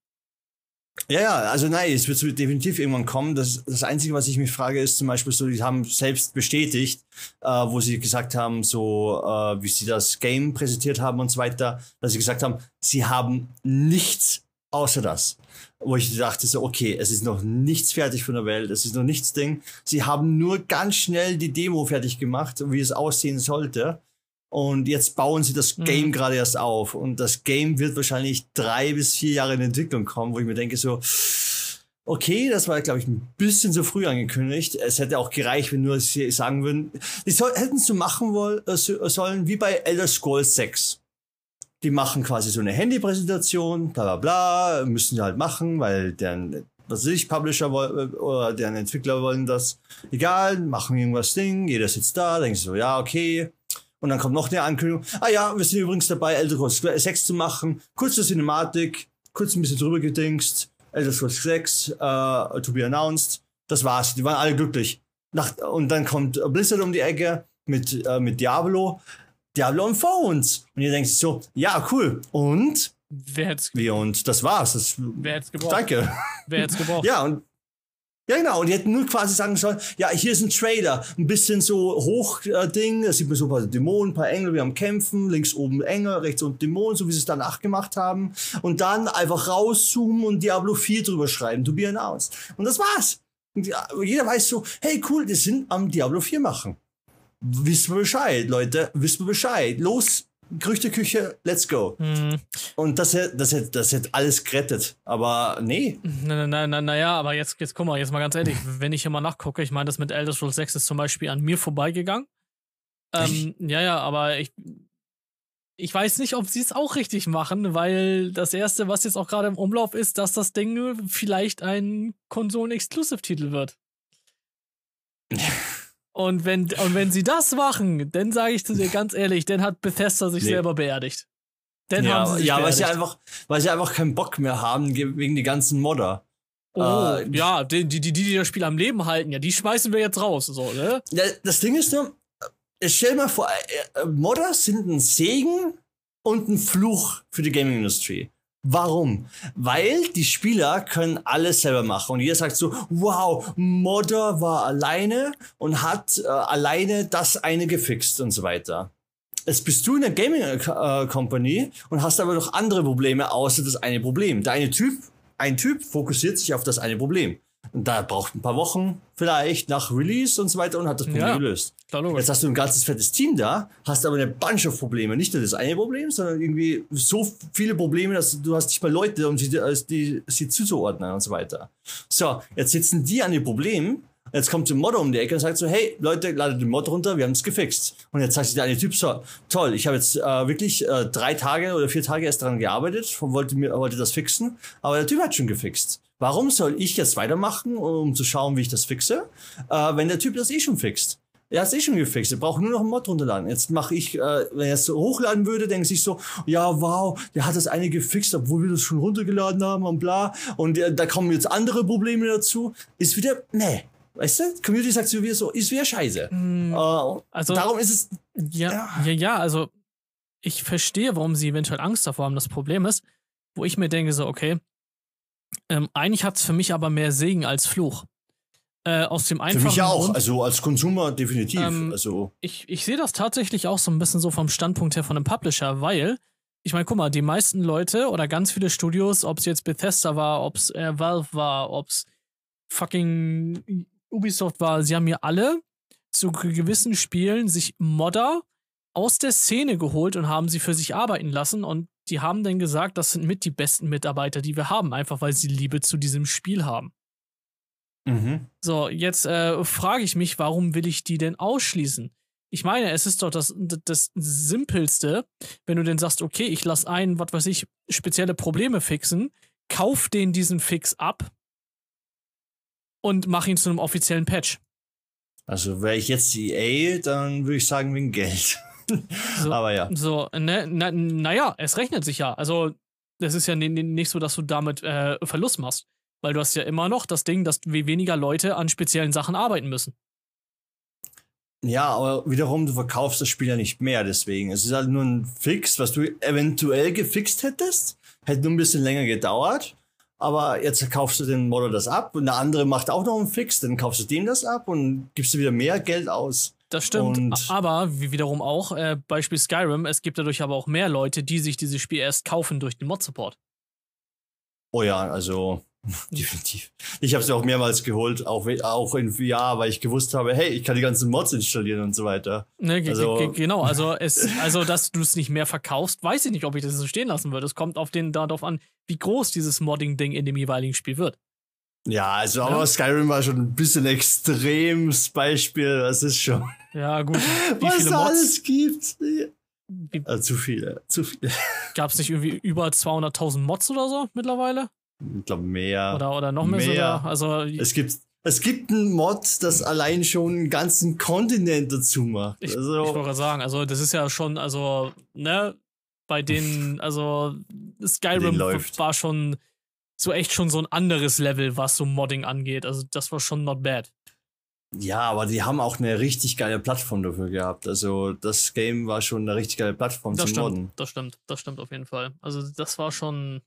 Ja, ja, also nein, es wird definitiv irgendwann kommen. Das, das Einzige, was ich mich frage, ist zum Beispiel so, die haben selbst bestätigt, äh, wo sie gesagt haben, so äh, wie sie das Game präsentiert haben und so weiter, dass sie gesagt haben, sie haben nichts außer das. Wo ich dachte so, okay, es ist noch nichts fertig von der Welt, es ist noch nichts Ding. Sie haben nur ganz schnell die Demo fertig gemacht, wie es aussehen sollte. Und jetzt bauen sie das Mhm. Game gerade erst auf. Und das Game wird wahrscheinlich drei bis vier Jahre in Entwicklung kommen, wo ich mir denke so, okay, das war, glaube ich, ein bisschen zu früh angekündigt. Es hätte auch gereicht, wenn nur sie sagen würden, die soll, hätten es so machen wollen, äh, so- sollen wie bei Elder Scrolls 6. Die machen quasi so eine Handypräsentation, bla bla bla, müssen die halt machen, weil deren, was weiß ich, Publisher woll- oder deren Entwickler wollen das. Egal, machen irgendwas Ding, jeder sitzt da, denkt so, ja, okay. Und dann kommt noch eine Ankündigung. Ah ja, wir sind übrigens dabei, Elder Scrolls 6 zu machen. Kurze Cinematik, kurz ein bisschen drüber gedingst. Elder Scrolls 6, äh, to be announced. Das war's. Die waren alle glücklich. Nach, und dann kommt Blizzard um die Ecke mit, äh, mit Diablo. Diablo on Phones. Und ihr denkt so, ja, cool. Und? Wer hätte es Wie, und das war's. Das, wer hätt's gebraucht? danke. Wer hätte es gebraucht? Ja, und ja, genau. Und die hätten nur quasi sagen sollen, ja, hier ist ein Trailer. Ein bisschen so Hochding. Äh, da sieht man so ein paar Dämonen, ein paar Engel, wir am Kämpfen. Links oben Engel, rechts unten Dämonen, so wie sie es danach gemacht haben. Und dann einfach rauszoomen und Diablo 4 drüber schreiben. To be announced. Und das war's. Und ja, jeder weiß so, hey, cool, die sind am Diablo 4 machen. Wissen wir Bescheid, Leute. Wissen wir Bescheid. Los, Gerüchteküche, let's go. Hm, Und das hätte, das hätte, das hätte alles gerettet. Aber nee. na, na, na, na ja, aber jetzt, jetzt guck mal, jetzt mal ganz ehrlich, wenn ich hier mal nachgucke, ich meine, das mit Elder Scrolls 6 ist zum Beispiel an mir vorbeigegangen. Ähm, ja, ja, aber ich, ich weiß nicht, ob sie es auch richtig machen, weil das erste, was jetzt auch gerade im Umlauf ist, dass das Ding vielleicht ein Konsolen-Exclusive-Titel wird. Und wenn, und wenn sie das machen, dann sage ich zu dir ganz ehrlich, dann hat Bethesda sich Nee. selber beerdigt. Dann ja, haben sie sich ja weil sie beerdigt. einfach, weil sie einfach keinen Bock mehr haben ge- wegen die ganzen Modder. Oh, Äh, ja, die, die, die, die das Spiel am Leben halten, ja, die schmeißen wir jetzt raus, so, ne? Ja, das Ding ist nur, äh, stell dir mal vor, äh, äh, Modder sind ein Segen und ein Fluch für die Gaming-Industrie. Warum? Weil die Spieler können alles selber machen und jeder sagt so, wow, Modder war alleine und hat äh, alleine das eine gefixt und so weiter. Jetzt bist du in der Gaming äh, Company und hast aber noch andere Probleme außer das eine Problem. Der eine Typ, ein Typ fokussiert sich auf das eine Problem. Und da braucht ein paar Wochen vielleicht nach Release und so weiter und hat das Problem ja, gelöst. Klar, Jetzt hast du ein ganzes fettes Team da, hast aber eine Bunch of Probleme. Nicht nur das eine Problem, sondern irgendwie so viele Probleme, dass du hast nicht mal Leute, um sie, die, sie zuzuordnen und so weiter. So, jetzt sitzen die an den Problemen Jetzt kommt der Mod um die Ecke und sagt so, hey Leute, ladet den Mod runter, wir haben es gefixt. Und jetzt sagt sich der eine Typ so, toll, ich habe jetzt äh, wirklich äh, drei Tage oder vier Tage erst daran gearbeitet, wollte, mir, wollte das fixen, aber der Typ hat schon gefixt. Warum soll ich jetzt weitermachen, um zu schauen, wie ich das fixe, äh, wenn der Typ das eh schon fixt? Er hat es eh schon gefixt. Er braucht nur noch einen Mod runterladen. Jetzt mache ich, äh, wenn er es hochladen würde, denke ich so, ja, wow, der hat das eine gefixt, obwohl wir das schon runtergeladen haben und bla. Und äh, da kommen jetzt andere Probleme dazu. Ist wieder, nee. Weißt du? Community sagt so, so ist wieder scheiße. Mm, uh, also, darum ist es. Ja, ja, ja, ja, also ich verstehe, warum sie eventuell Angst davor haben. Das Problem ist, wo ich mir denke, so, okay, ähm, eigentlich hat es für mich aber mehr Segen als Fluch. Äh, aus dem einfachen Für mich auch, Grund, also als Consumer definitiv. Ähm, also. Ich, ich sehe das tatsächlich auch so ein bisschen so vom Standpunkt her von einem Publisher, weil, ich meine, guck mal, die meisten Leute oder ganz viele Studios, ob es jetzt Bethesda war, ob es äh, Valve war, ob es fucking Ubisoft war, sie haben ja alle zu gewissen Spielen sich Modder aus der Szene geholt und haben sie für sich arbeiten lassen und die haben dann gesagt, das sind mit die besten Mitarbeiter, die wir haben, einfach weil sie Liebe zu diesem Spiel haben. Mhm. So, jetzt äh, frage ich mich, warum will ich die denn ausschließen? Ich meine, es ist doch das, das Simpelste, wenn du denn sagst, okay, ich lasse einen, was weiß ich, spezielle Probleme fixen, kauf den diesen Fix ab und mach ihn zu einem offiziellen Patch. Also wäre ich jetzt EA, dann würde ich sagen wegen Geld. So, Aber ja. So, ne, na, naja, es rechnet sich ja. Also, das ist ja nicht so, dass du damit äh, Verlust machst. Weil du hast ja immer noch das Ding, dass weniger Leute an speziellen Sachen arbeiten müssen. Ja, aber wiederum, du verkaufst das Spiel ja nicht mehr, deswegen. Es ist halt nur ein Fix, was du eventuell gefixt hättest. Hätte nur ein bisschen länger gedauert aber jetzt kaufst du den Modder das ab und der andere macht auch noch einen Fix, dann kaufst du dem das ab und gibst du wieder mehr Geld aus. Das stimmt, und aber wie wiederum auch, äh, Beispiel Skyrim, es gibt dadurch aber auch mehr Leute, die sich dieses Spiel erst kaufen durch den Mod-Support. Oh ja, also definitiv. Ich habe es ja auch mehrmals geholt, auch, auch in VR, weil ich gewusst habe, hey, ich kann die ganzen Mods installieren und so weiter. Ne, also, genau, also es, also dass du es nicht mehr verkaufst, weiß ich nicht, ob ich das so stehen lassen würde. Es kommt auf den darauf an, wie groß dieses Modding-Ding in dem jeweiligen Spiel wird. Ja, also ja. aber Skyrim war schon ein bisschen extremes Beispiel. Das ist schon. Ja, gut. Wie Was viele Mods? alles gibt. Also, zu viele, zu viele. Gab es nicht irgendwie über 200.000 Mods oder so mittlerweile? Ich glaube mehr. Oder, oder noch mehr, mehr. sogar. Also, es gibt, es gibt einen Mod, das allein schon einen ganzen Kontinent dazu macht. Ich, also, ich wollte sagen, also das ist ja schon, also, ne, bei denen, also Skyrim war schon so echt schon so ein anderes Level, was so Modding angeht. Also das war schon not bad. Ja, aber die haben auch eine richtig geile Plattform dafür gehabt. Also das Game war schon eine richtig geile Plattform das zum stimmt, Modden. Das stimmt, das stimmt auf jeden Fall. Also das war schon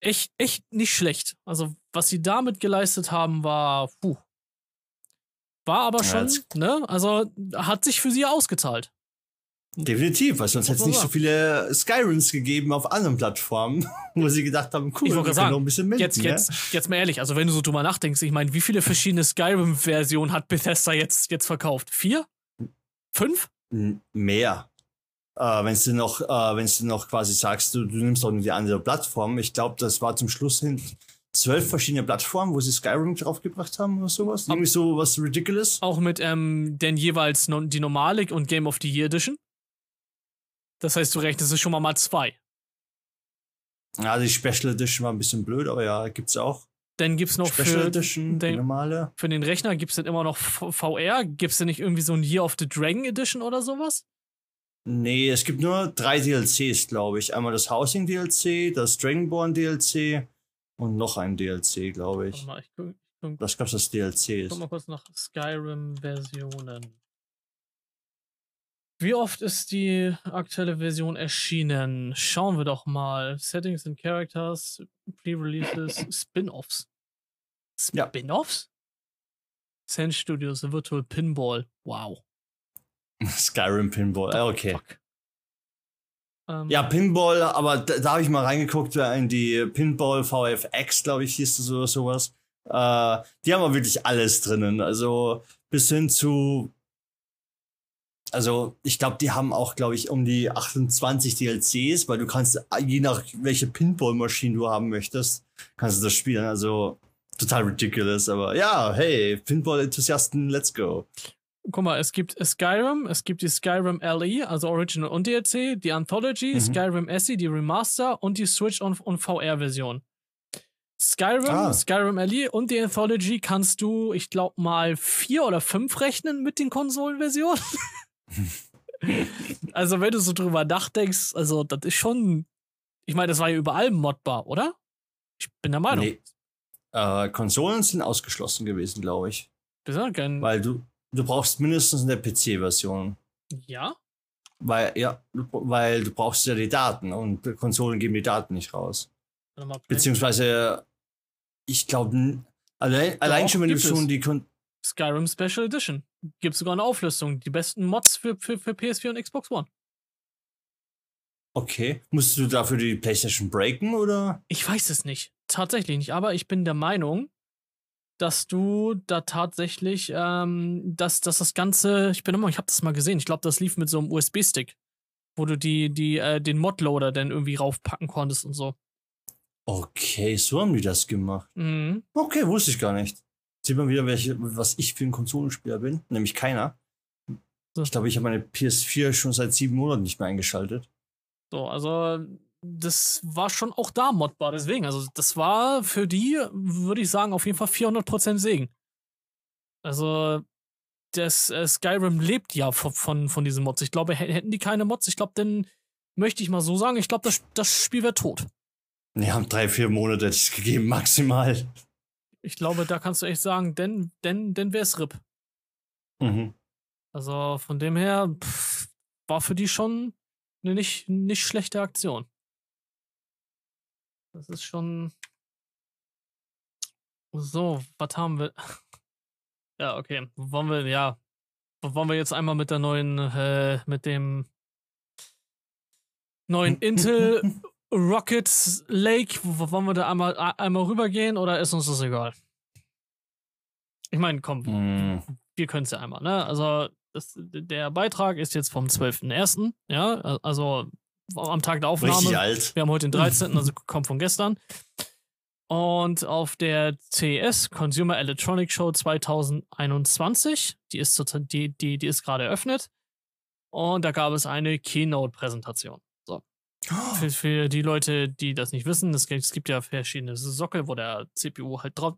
echt, echt nicht schlecht. Also, was sie damit geleistet haben, war, puh. War aber schon, ja, ne? Also, hat sich für sie ausgezahlt. Definitiv, weil sonst hätte es nicht so viele Skyrims gegeben auf anderen Plattformen, wo sie gedacht haben, cool, ich wir sagen, noch ein bisschen mit. Jetzt, ne? jetzt, jetzt mal ehrlich, also wenn du so drüber nachdenkst, ich meine, wie viele verschiedene Skyrim-Versionen hat Bethesda jetzt, jetzt verkauft? Vier? Fünf? Mehr äh, wenn du noch, äh, wenn du noch quasi sagst, du, du nimmst auch nur die andere Plattform. Ich glaube, das war zum Schluss hin zwölf verschiedene Plattformen, wo sie Skyrim draufgebracht haben oder sowas. Irgendwie so was ridiculous. Auch mit ähm, denn jeweils no die normale und Game of the Year Edition. Das heißt, du rechnest es schon mal mal zwei. Ja, die Special Edition war ein bisschen blöd, aber ja, gibt's auch. Dann gibt's noch Special für Edition, den, normale. Für den Rechner gibt's dann immer noch VR. Gibt's denn nicht irgendwie so ein Year of the Dragon Edition oder sowas? Nee, es gibt nur drei DLCs, glaube ich. Einmal das Housing DLC, das Dragonborn DLC und noch ein DLC, glaube ich. Mal, ich guck, ich guck, das gab's das DLC. Guck mal kurz nach Skyrim-Versionen. Wie oft ist die aktuelle Version erschienen? Schauen wir doch mal. Settings and Characters, Pre-Releases, Spin-Offs. Ja. Spin-Offs? Sense Studios, Virtual Pinball. Wow. Skyrim Pinball. Ah, okay. Fuck. Ähm, Ja, Pinball, aber da, da habe ich mal reingeguckt äh, in die Pinball VFX, glaube ich, hieß es oder sowas. Äh, die haben aber wirklich alles drinnen. Also bis hin zu. Also, ich glaube, die haben auch, glaube ich, um die 28 DLCs, weil du kannst, äh, je nach welche Pinball-Maschine du haben möchtest, kannst du das spielen. Also, total ridiculous. Aber ja, hey, Pinball-Enthusiasten, let's go. Guck mal, es gibt Skyrim, es gibt die Skyrim LE, also Original und DLC, die Anthology, Mhm. Skyrim SE, die Remaster und die Switch- und, und VR-Version. Skyrim, Ah. Skyrim LE und die Anthology kannst du, ich glaube, mal vier oder fünf rechnen mit den Konsolenversionen. also, wenn du so drüber nachdenkst, also, das ist schon. Ich meine, das war ja überall modbar, oder? Ich bin der Meinung. Nee. Äh, Konsolen sind ausgeschlossen gewesen, glaube ich. Du kein, Weil du, du brauchst mindestens eine PC-Version. ja? Weil, ja, du- weil du brauchst ja die Daten und Konsolen geben die Daten nicht raus. Beziehungsweise, ich glaube, allein, allein schon, wenn du schon die Kon Skyrim Special Edition. Gibt sogar eine Auflistung. Die besten Mods für, für, für PS4 und Xbox One. Okay. Musst du dafür die PlayStation breaken oder? Ich weiß es nicht. Tatsächlich nicht. Aber ich bin der Meinung, dass du da tatsächlich, ähm, dass, dass das Ganze, ich bin immer, ich habe das mal gesehen. Ich glaube, das lief mit so einem USB-Stick, wo du die, die, äh, den Modloader dann irgendwie raufpacken konntest und so. Okay, so haben die das gemacht. Mhm. Okay, wusste ich gar nicht. Sieht man wieder, welche, was ich für ein Konsolenspieler bin. Nämlich keiner. So. Ich glaube, ich habe meine PS4 schon seit sieben Monaten nicht mehr eingeschaltet. So, also das war schon auch da modbar. Deswegen, also das war für die, würde ich sagen, auf jeden Fall 400% Segen. Also das äh, Skyrim lebt ja von, von, von diesen Mods. Ich glaube, hä- hätten die keine Mods, ich glaube, dann möchte ich mal so sagen, ich glaube, das, das Spiel wäre tot. Die haben drei, vier Monate das gegeben, maximal. Ich glaube, da kannst du echt sagen, denn, denn, denn wäre es RIP. Mhm. Also von dem her pff, war für die schon eine nicht, nicht schlechte Aktion. Das ist schon. So, was haben wir? Ja, okay. Wollen wir, ja. Wollen wir jetzt einmal mit der neuen, äh, mit dem neuen Intel Rocket Lake, wollen wir da einmal, einmal rübergehen oder ist uns das egal? Ich meine, komm, Mhm. wir können es ja einmal, ne? Also, das, der Beitrag ist jetzt vom 12.01., ja, also am Tag der Aufnahme. Richtig alt. Wir haben heute den 13., also kommt von gestern. Und auf der CES, Consumer Electronic Show 2021, die ist, die, die, die ist gerade eröffnet. Und da gab es eine Keynote-Präsentation. So. Für, für die Leute, die das nicht wissen, es gibt, es gibt ja verschiedene Sockel, wo der CPU halt drauf,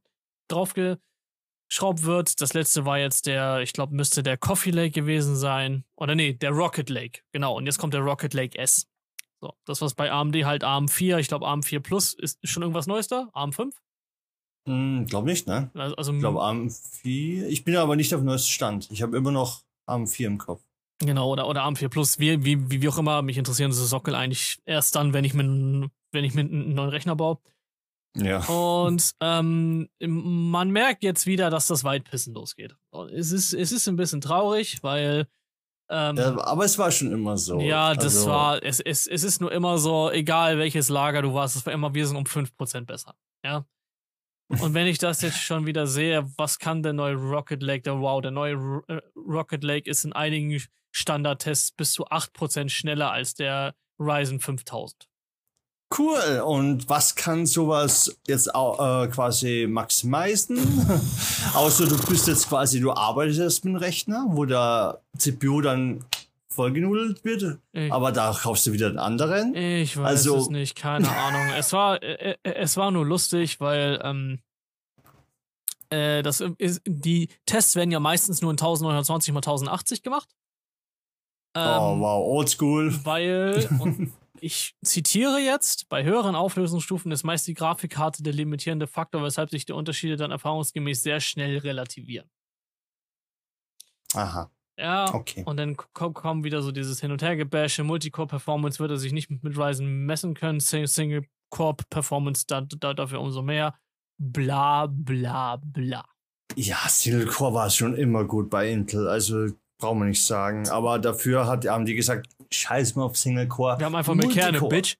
drauf geschraubt wird. Das letzte war jetzt der, ich glaube, müsste der Coffee Lake gewesen sein. Oder nee, der Rocket Lake. Genau. Und jetzt kommt der Rocket Lake S. So, das, was bei AMD halt ARM 4, ich glaube ARM 4 Plus, ist schon irgendwas Neues da? ARM 5? Hm, glaub nicht, ne? Also, also Ich glaube ARM 4. Ich bin aber nicht auf dem neuesten Stand. Ich habe immer noch ARM 4 im Kopf. genau, oder, oder ARM 4 Plus, wie, wie, wie, wie auch immer. Mich interessieren diese Sockel eigentlich erst dann, wenn ich mir, wenn ich mir einen neuen Rechner baue. Ja. Und ähm, man merkt jetzt wieder, dass das Weitpissen losgeht. Und Es ist, es ist ein bisschen traurig, weil ähm, ja. Aber es war schon immer so. Ja, das Also, war, es, es, es ist nur immer so, egal welches Lager du warst, es war immer, wir sind um 5% besser. Ja. Und wenn ich das jetzt schon wieder sehe, was kann der neue Rocket Lake, der wow, der neue äh, Rocket Lake ist in einigen Standardtests bis zu 8% schneller als der Ryzen 5000. Cool. Und was kann sowas jetzt auch, äh, quasi maximizen? Außer du bist jetzt quasi, du arbeitest mit dem Rechner, wo der CPU dann vollgenudelt wird. Ich, Aber da kaufst du wieder einen anderen. ich weiß also- es nicht, keine Ahnung. Es war, äh, äh, es war nur lustig, weil ähm, äh, das ist, die Tests werden ja meistens nur in 1920 x 1080 gemacht. oh, Ähm, wow, oldschool. Weil, und ich zitiere jetzt, bei höheren Auflösungsstufen ist meist die Grafikkarte der limitierende Faktor, weshalb sich die Unterschiede dann erfahrungsgemäß sehr schnell relativieren. Aha. Ja, Okay. und dann ko- kommen wieder so dieses Hin- und Hergebäsche. Multicore-Performance wird er sich nicht mit Ryzen messen können. Sing- Single-Core-Performance da, da, dafür umso mehr. Bla, bla, bla. Ja, Single Core war schon immer gut bei Intel, also brauchen wir nicht sagen. Aber dafür hat, haben die gesagt, scheiß mal auf Single Core. Wir haben einfach mehr Kerne. Bitch.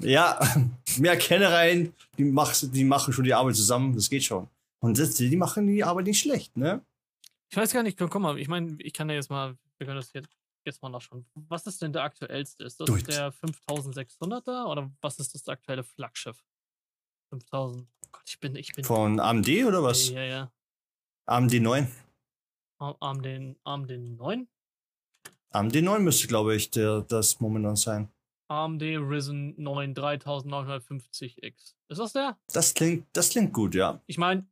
Ja, mehr Kerne rein, die, mach, die machen schon die Arbeit zusammen, das geht schon. Und das, die machen die Arbeit nicht schlecht, ne? Ich weiß gar nicht, guck mal, ich meine, ich kann ja jetzt mal, wir können das jetzt, jetzt mal nachschauen. Was ist denn der aktuellste? Ist das der 5600er oder was ist das aktuelle Flaggschiff? 5000. Gott, ich bin, ich bin. Von AMD oder was? Ja, ja. AMD 9. Arm, Arm den, Arm den 9? AMD 9 müsste, glaube ich, der, das momentan sein. AMD Ryzen 9 3950X. Ist das der? Das klingt, das klingt gut, ja. Ich meine,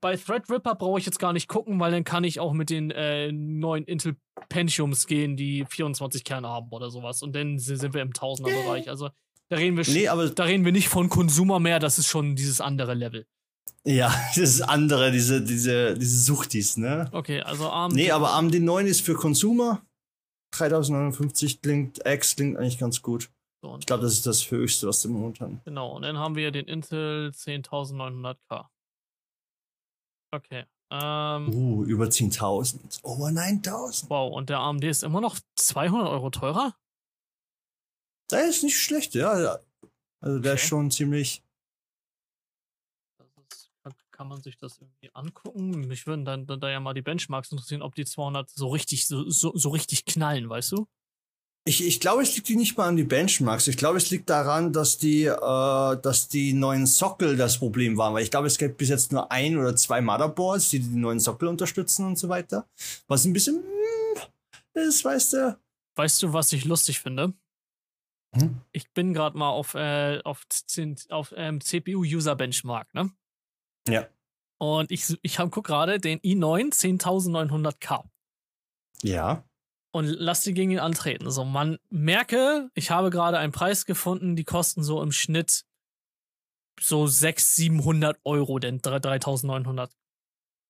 bei Threadripper brauche ich jetzt gar nicht gucken, weil dann kann ich auch mit den äh, neuen Intel Pentiums gehen, die 24 Kerne haben oder sowas. Und dann si- sind wir im Tausender-Bereich. Also da reden wir Nee, aber da reden wir nicht von Consumer mehr, das ist schon dieses andere Level. ja, das andere, diese, diese, diese Suchtis, ne? Okay, also AMD. Nee, aber AMD 9 ist für Consumer. 3059 klingt, X klingt eigentlich ganz gut. so, Ich glaube, das ist das höchste, was wir momentan. genau, und dann haben wir den Intel 10900K. Okay. Ähm, Uh, über 10.000. Over 9.000. wow, und der AMD ist immer noch 200 Euro teurer? Der ist nicht schlecht, ja. Also der ist Okay. schon ziemlich. Ist, kann, kann man sich das irgendwie angucken? Mich würden dann, dann da ja mal die Benchmarks interessieren, ob die 200 so richtig, so, so, so richtig knallen, weißt du? Ich, ich glaube, es liegt nicht mal an die Benchmarks. Ich glaube, es liegt daran, dass die, äh, dass die neuen Sockel das Problem waren. Weil ich glaube, es gibt bis jetzt nur ein oder zwei Motherboards, die die neuen Sockel unterstützen und so weiter. Was ein bisschen, ist, weißt du. Weißt du, was ich lustig finde? Hm? Ich bin gerade mal auf, äh, auf, auf ähm, CPU-User-Benchmark, ne? Ja. Und ich, ich hab, guck gerade den i9 10900K Ja. Und lass die gegen ihn antreten. So, man merke, ich habe gerade einen Preis gefunden, die kosten so im Schnitt so 600, 700 Euro, denn 3900,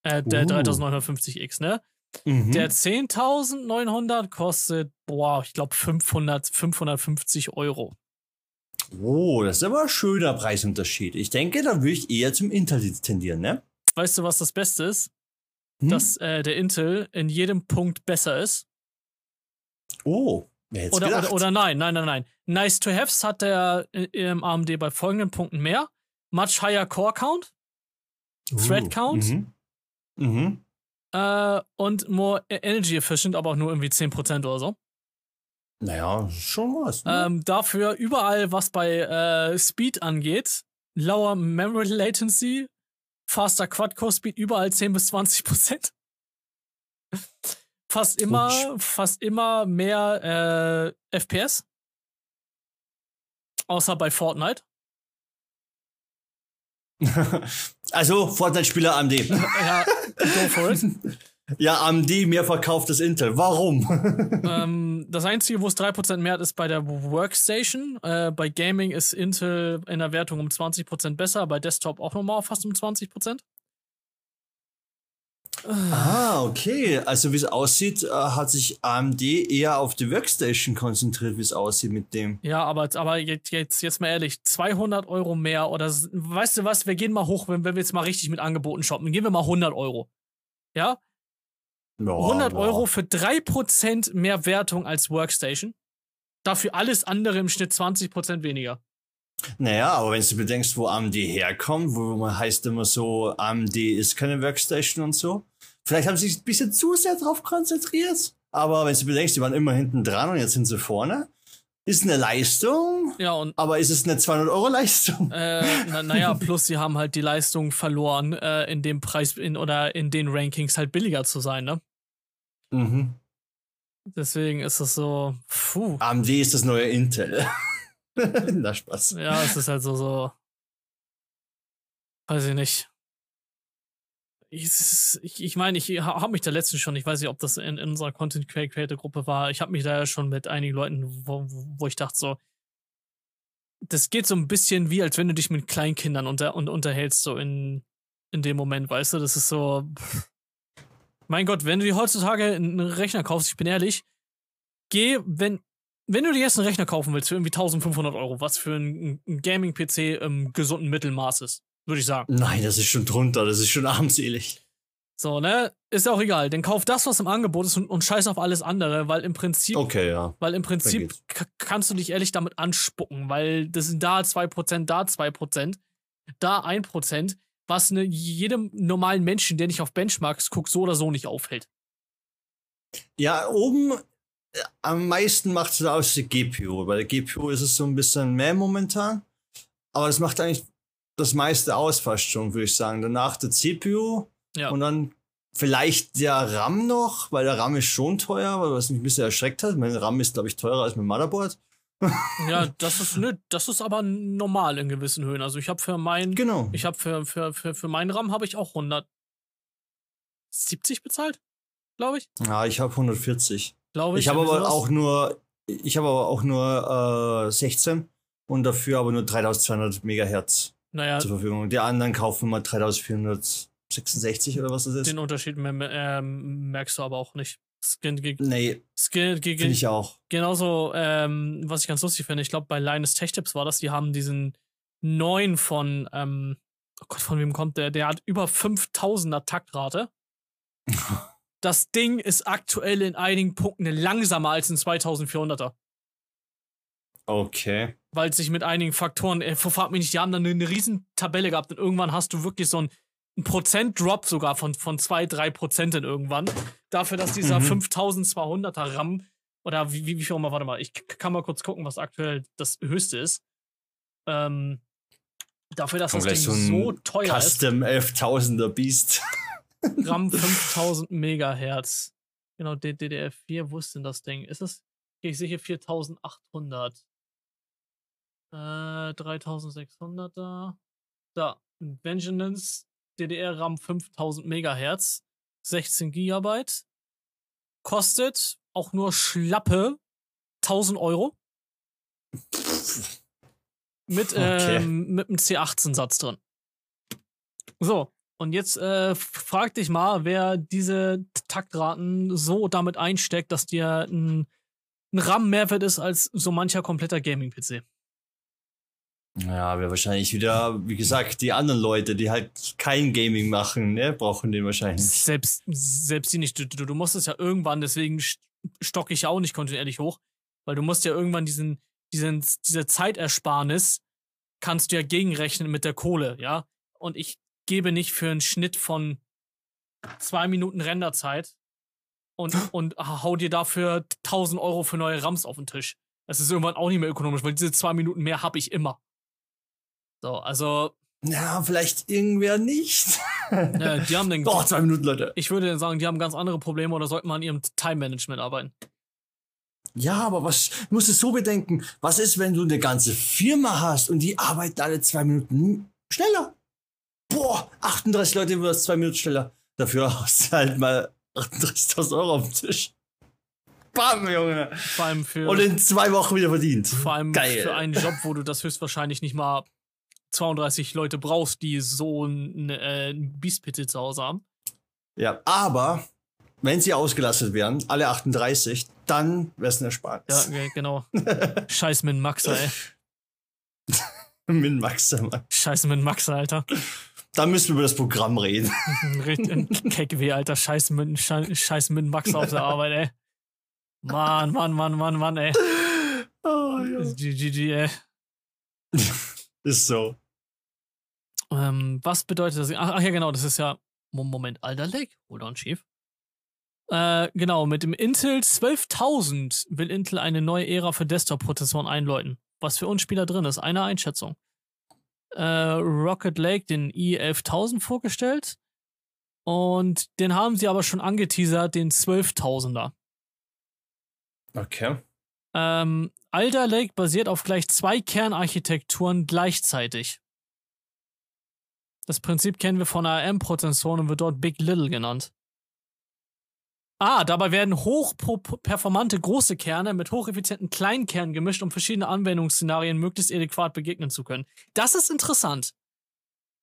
äh, der Uh. 3950X, ne? Mhm. Der 10.900 kostet, boah, ich glaube 500, 550 Euro. oh, das ist aber ein schöner Preisunterschied. Ich denke, da würde ich eher zum Intel tendieren, ne? Weißt du, was das Beste ist? Hm? Dass äh, der Intel in jedem Punkt besser ist. Oh, wer Oder, gedacht? oder, oder nein, nein, nein, nein. Nice to haves hat der äh, im AMD bei folgenden Punkten mehr. Much higher Core Count Thread Uh, Count? Mhm. Mhm. äh, und more energy efficient, aber auch nur irgendwie 10% oder so. Naja, schon was. Ne? Ähm, dafür überall, was bei äh, Speed angeht, lower Memory Latency, faster Quad-Core Speed, überall 10 bis 20 Prozent. Fast immer, fast immer mehr äh, FPS. Außer bei Fortnite. also, Fortnite-Spieler AMD. Ja, go for it. ja, AMD mehr verkauft als Intel. Warum? ähm, das Einzige, wo es 3% mehr hat, ist bei der Workstation. Äh, bei Gaming ist Intel in der Wertung um 20% besser, bei Desktop auch nochmal fast um 20%. Ah, okay. Also, wie es aussieht, äh, hat sich AMD eher auf die Workstation konzentriert, wie es aussieht mit dem. Ja, aber, aber jetzt, jetzt, jetzt mal ehrlich, 200 Euro mehr oder weißt du was, wir gehen mal hoch, wenn, wenn wir jetzt mal richtig mit Angeboten shoppen, gehen wir mal 100 Euro. Ja, Ja, 100 ja. Euro für 3% mehr Wertung als Workstation. Dafür alles andere im Schnitt 20% weniger. Naja, aber wenn du bedenkst, wo AMD herkommt, wo man heißt immer so, AMD ist keine Workstation und so. Vielleicht haben sie sich ein bisschen zu sehr drauf konzentriert. Aber wenn du bedenkst, die waren immer hinten dran und jetzt sind sie vorne. Ist eine Leistung, Ja, und aber ist es eine 200 Euro Leistung? äh, na, naja, plus sie haben halt die Leistung verloren, äh, in dem Preis in, oder in den Rankings halt billiger zu sein, ne? Mhm. Deswegen ist es so, puh. AMD ist das neue Intel. Na Spaß. Ja, es ist halt so, so. Weiß ich nicht. Ich, ich, ich meine, ich habe mich da letztens schon, ich weiß nicht, ob das in, in unserer Content Creator Gruppe war, ich habe mich da ja schon mit einigen Leuten, wo, wo ich dachte so, das geht so ein bisschen wie, als wenn du dich mit Kleinkindern unter, und unterhältst, so in, in dem Moment, weißt du, das ist so, Mein Gott, wenn du dir heutzutage einen Rechner kaufst, ich bin ehrlich, geh, wenn, wenn du dir jetzt einen Rechner kaufen willst für irgendwie 1500 Euro, was für ein, ein Gaming-PC im gesunden Mittelmaß ist, würde ich sagen. Nein, das ist schon drunter, das ist schon armselig. So, ne? Ist ja auch egal. Dann kauf das, was im Angebot ist und, und scheiß auf alles andere, weil im Prinzip, Okay, ja. weil im Prinzip kannst du dich ehrlich damit anspucken, weil das sind da 2%, da 2%, da 1%, was ne, jedem normalen Menschen, der nicht auf Benchmarks guckt, so oder so nicht auffällt. Ja, oben äh, am meisten macht es aus die GPU. Bei der GPU ist es so ein bisschen mehr momentan. Aber es macht eigentlich das meiste aus fast schon, würde ich sagen. Danach der CPU Ja. und dann vielleicht der RAM noch, weil der RAM ist schon teuer, weil was mich ein bisschen erschreckt hat. Mein RAM ist, glaube ich, teurer als mein Motherboard. Ja, das ist, nö, das ist aber normal in gewissen Höhen. Also ich habe für mein, Genau. ich habe für, für, für, für meinen RAM habe ich auch 170 bezahlt, glaube ich. Ja, ich habe 140. Glaube ich. Ich habe aber sowas. auch nur, ich habe aber auch nur äh, 16 und dafür aber nur 3200 Megahertz Naja, zur Verfügung. Die anderen kaufen mal 3466 oder was das ist. den Unterschied ähm, merkst du aber auch nicht. Skin, ge, Nee, Skin, ge, finde ich auch. genauso, ähm, was ich ganz lustig finde, ich glaube, bei Linus Tech Tips war das, die haben diesen neuen von, ähm, oh Gott, von wem kommt der? Der hat über 5000er Taktrate. Das Ding ist aktuell in einigen Punkten langsamer als ein 2400er. Okay. Weil es sich mit einigen Faktoren, äh, frag mich nicht, die haben dann eine, riesen Tabelle gehabt und irgendwann hast du wirklich so einen, einen Prozent-Drop sogar von, von 2, 3 Prozenten irgendwann. Dafür, dass dieser Mhm. 5200er RAM oder wie, wie, wie viel auch immer, warte mal, ich kann mal kurz gucken, was aktuell das höchste ist. Ähm, dafür, dass das Ding so teuer ist, Custom 11.000er Beast. RAM 5000 Megahertz. Genau, D- DDR4, wo ist denn das Ding? Ist es? Okay, ich sehe hier 4800. Äh, 3600er. Da, Vengeance, DDR-RAM 5000 Megahertz, 16 Gigabyte. Kostet auch nur schlappe 1000 Euro. Mit, Okay. ähm, mit einem C18-Satz drin. So, und jetzt äh, frag dich mal, wer diese Taktraten so damit einsteckt, dass dir ein, ein RAM-Mehrwert ist als so mancher kompletter Gaming-PC. Ja, wäre wahrscheinlich wieder, wie gesagt, die anderen Leute, die halt kein Gaming machen, ne, brauchen den wahrscheinlich. Selbst, selbst die nicht. Du, du, du musst es ja irgendwann, deswegen st- stocke ich ja auch nicht kontinuierlich hoch, weil du musst ja irgendwann diesen, diesen, diese Zeitersparnis kannst du ja gegenrechnen mit der Kohle, ja. Und ich gebe nicht für einen Schnitt von zwei Minuten Renderzeit und, und hau dir dafür 1000 Euro für neue Rams auf den Tisch. Das ist irgendwann auch nicht mehr ökonomisch, weil diese zwei Minuten mehr habe ich immer. So, also, Ja, vielleicht irgendwer nicht. äh, die haben den Boah, zwei Minuten, Leute. Ich würde sagen, die haben ganz andere Probleme oder sollten mal an ihrem Time-Management arbeiten. Ja, aber was, du musst es so bedenken, was ist, wenn du eine ganze Firma hast und die arbeiten alle zwei Minuten schneller? Boah, 38 Leute über das zwei Minuten schneller. Dafür hast du halt mal 38.000 Euro auf dem Tisch. Bam, Junge. Vor allem für, Und in zwei Wochen wieder verdient. vor allem geil. für einen Job, wo du das höchstwahrscheinlich nicht mal 32 Leute brauchst, die so ein, äh, ein Biestpitte zu Hause haben. Ja, aber wenn sie ausgelastet wären, alle 38, dann wäre es eine Ja, Ersparnis. ge- genau. Scheiß mit Maxa, ey. Mit Max. Mann. Scheiß mit Maxa, Alter. Dann müssen wir über das Programm reden. Keck weh, Alter. Scheiß mit, Schei- Scheiß mit Maxa auf der Arbeit, ey. Mann, Mann, Mann, Mann, Mann, ey. Oh, ja. GGG, ey. Ist so. Ähm, was bedeutet das? Ach, ach ja, genau, das ist ja. Mo- Moment, Alter Lake. Hold on, Chief. Äh, genau, mit dem Intel 12000 will Intel eine neue Ära für Desktop-Prozessoren einläuten. Was für uns Spieler drin ist, eine Einschätzung. Äh, Rocket Lake, den i11000 vorgestellt. Und den haben sie aber schon angeteasert, den 12000er. Okay. Ähm, Alder Lake basiert auf gleich zwei Kernarchitekturen gleichzeitig. Das Prinzip kennen wir von ARM-Prozessoren und wird dort Big Little genannt. Ah, dabei werden hochperformante große Kerne mit hocheffizienten kleinen Kernen gemischt, um verschiedene Anwendungsszenarien möglichst adäquat begegnen zu können. Das ist interessant.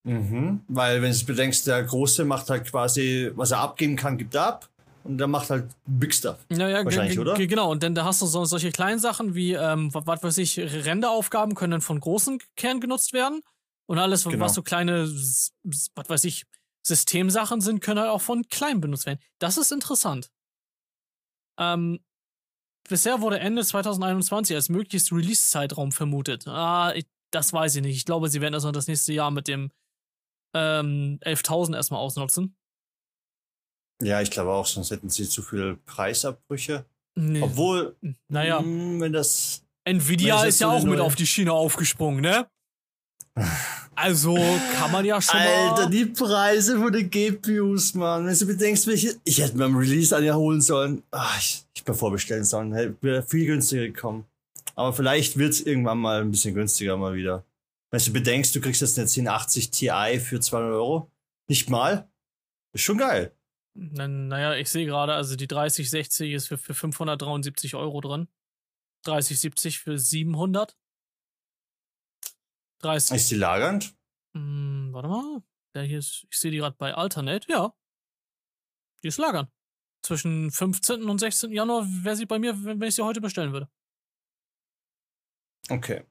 Mhm. Weil, wenn du bedenkst, der Große macht halt quasi, was er abgeben kann, gibt ab. Und der macht halt Big Stuff. Naja, Wahrscheinlich, oder? Genau, und dann da hast du so, solche kleinen Sachen wie, ähm, was weiß ich, Renderaufgaben können dann von großen Kernen genutzt werden. Und alles, Genau. was so kleine, was weiß ich, Systemsachen sind, können halt auch von kleinen benutzt werden. Das ist interessant. Ähm, bisher wurde Ende 2021 als möglichst Release-Zeitraum vermutet. Ah, ich, das weiß ich nicht. Ich glaube, sie werden erstmal das nächste Jahr mit dem ähm, 11.000 erstmal ausnutzen. Ja, ich glaube auch, sonst hätten sie zu viele Preisabbrüche. Nee. Obwohl, naja, mh, wenn das. Nvidia Wenn es ist ja so auch mit auf die Schiene aufgesprungen, ne? Also kann man ja schon Alter, mal. die Preise von den GPUs, Mann. Wenn du bedenkst, welche. Ich hätte mir am Release eine holen sollen. Ach, ich, ich hätte mir vorbestellen sollen. Hätte viel günstiger gekommen. Aber vielleicht wird es irgendwann mal ein bisschen günstiger mal wieder. Wenn du bedenkst, du kriegst jetzt eine 1080 Ti für 200 Euro. Nicht mal. Ist schon geil. Na, naja, ich sehe gerade, also die 3060 ist für, für 573 Euro drin. 3070 für 700. 30. Ist die lagernd? Hm, warte mal. Der hier ist, ich sehe die gerade bei Alternate. Ja. Die ist lagern. Zwischen 15. und 16. Januar wäre sie bei mir, wenn, wenn ich sie heute bestellen würde. Okay.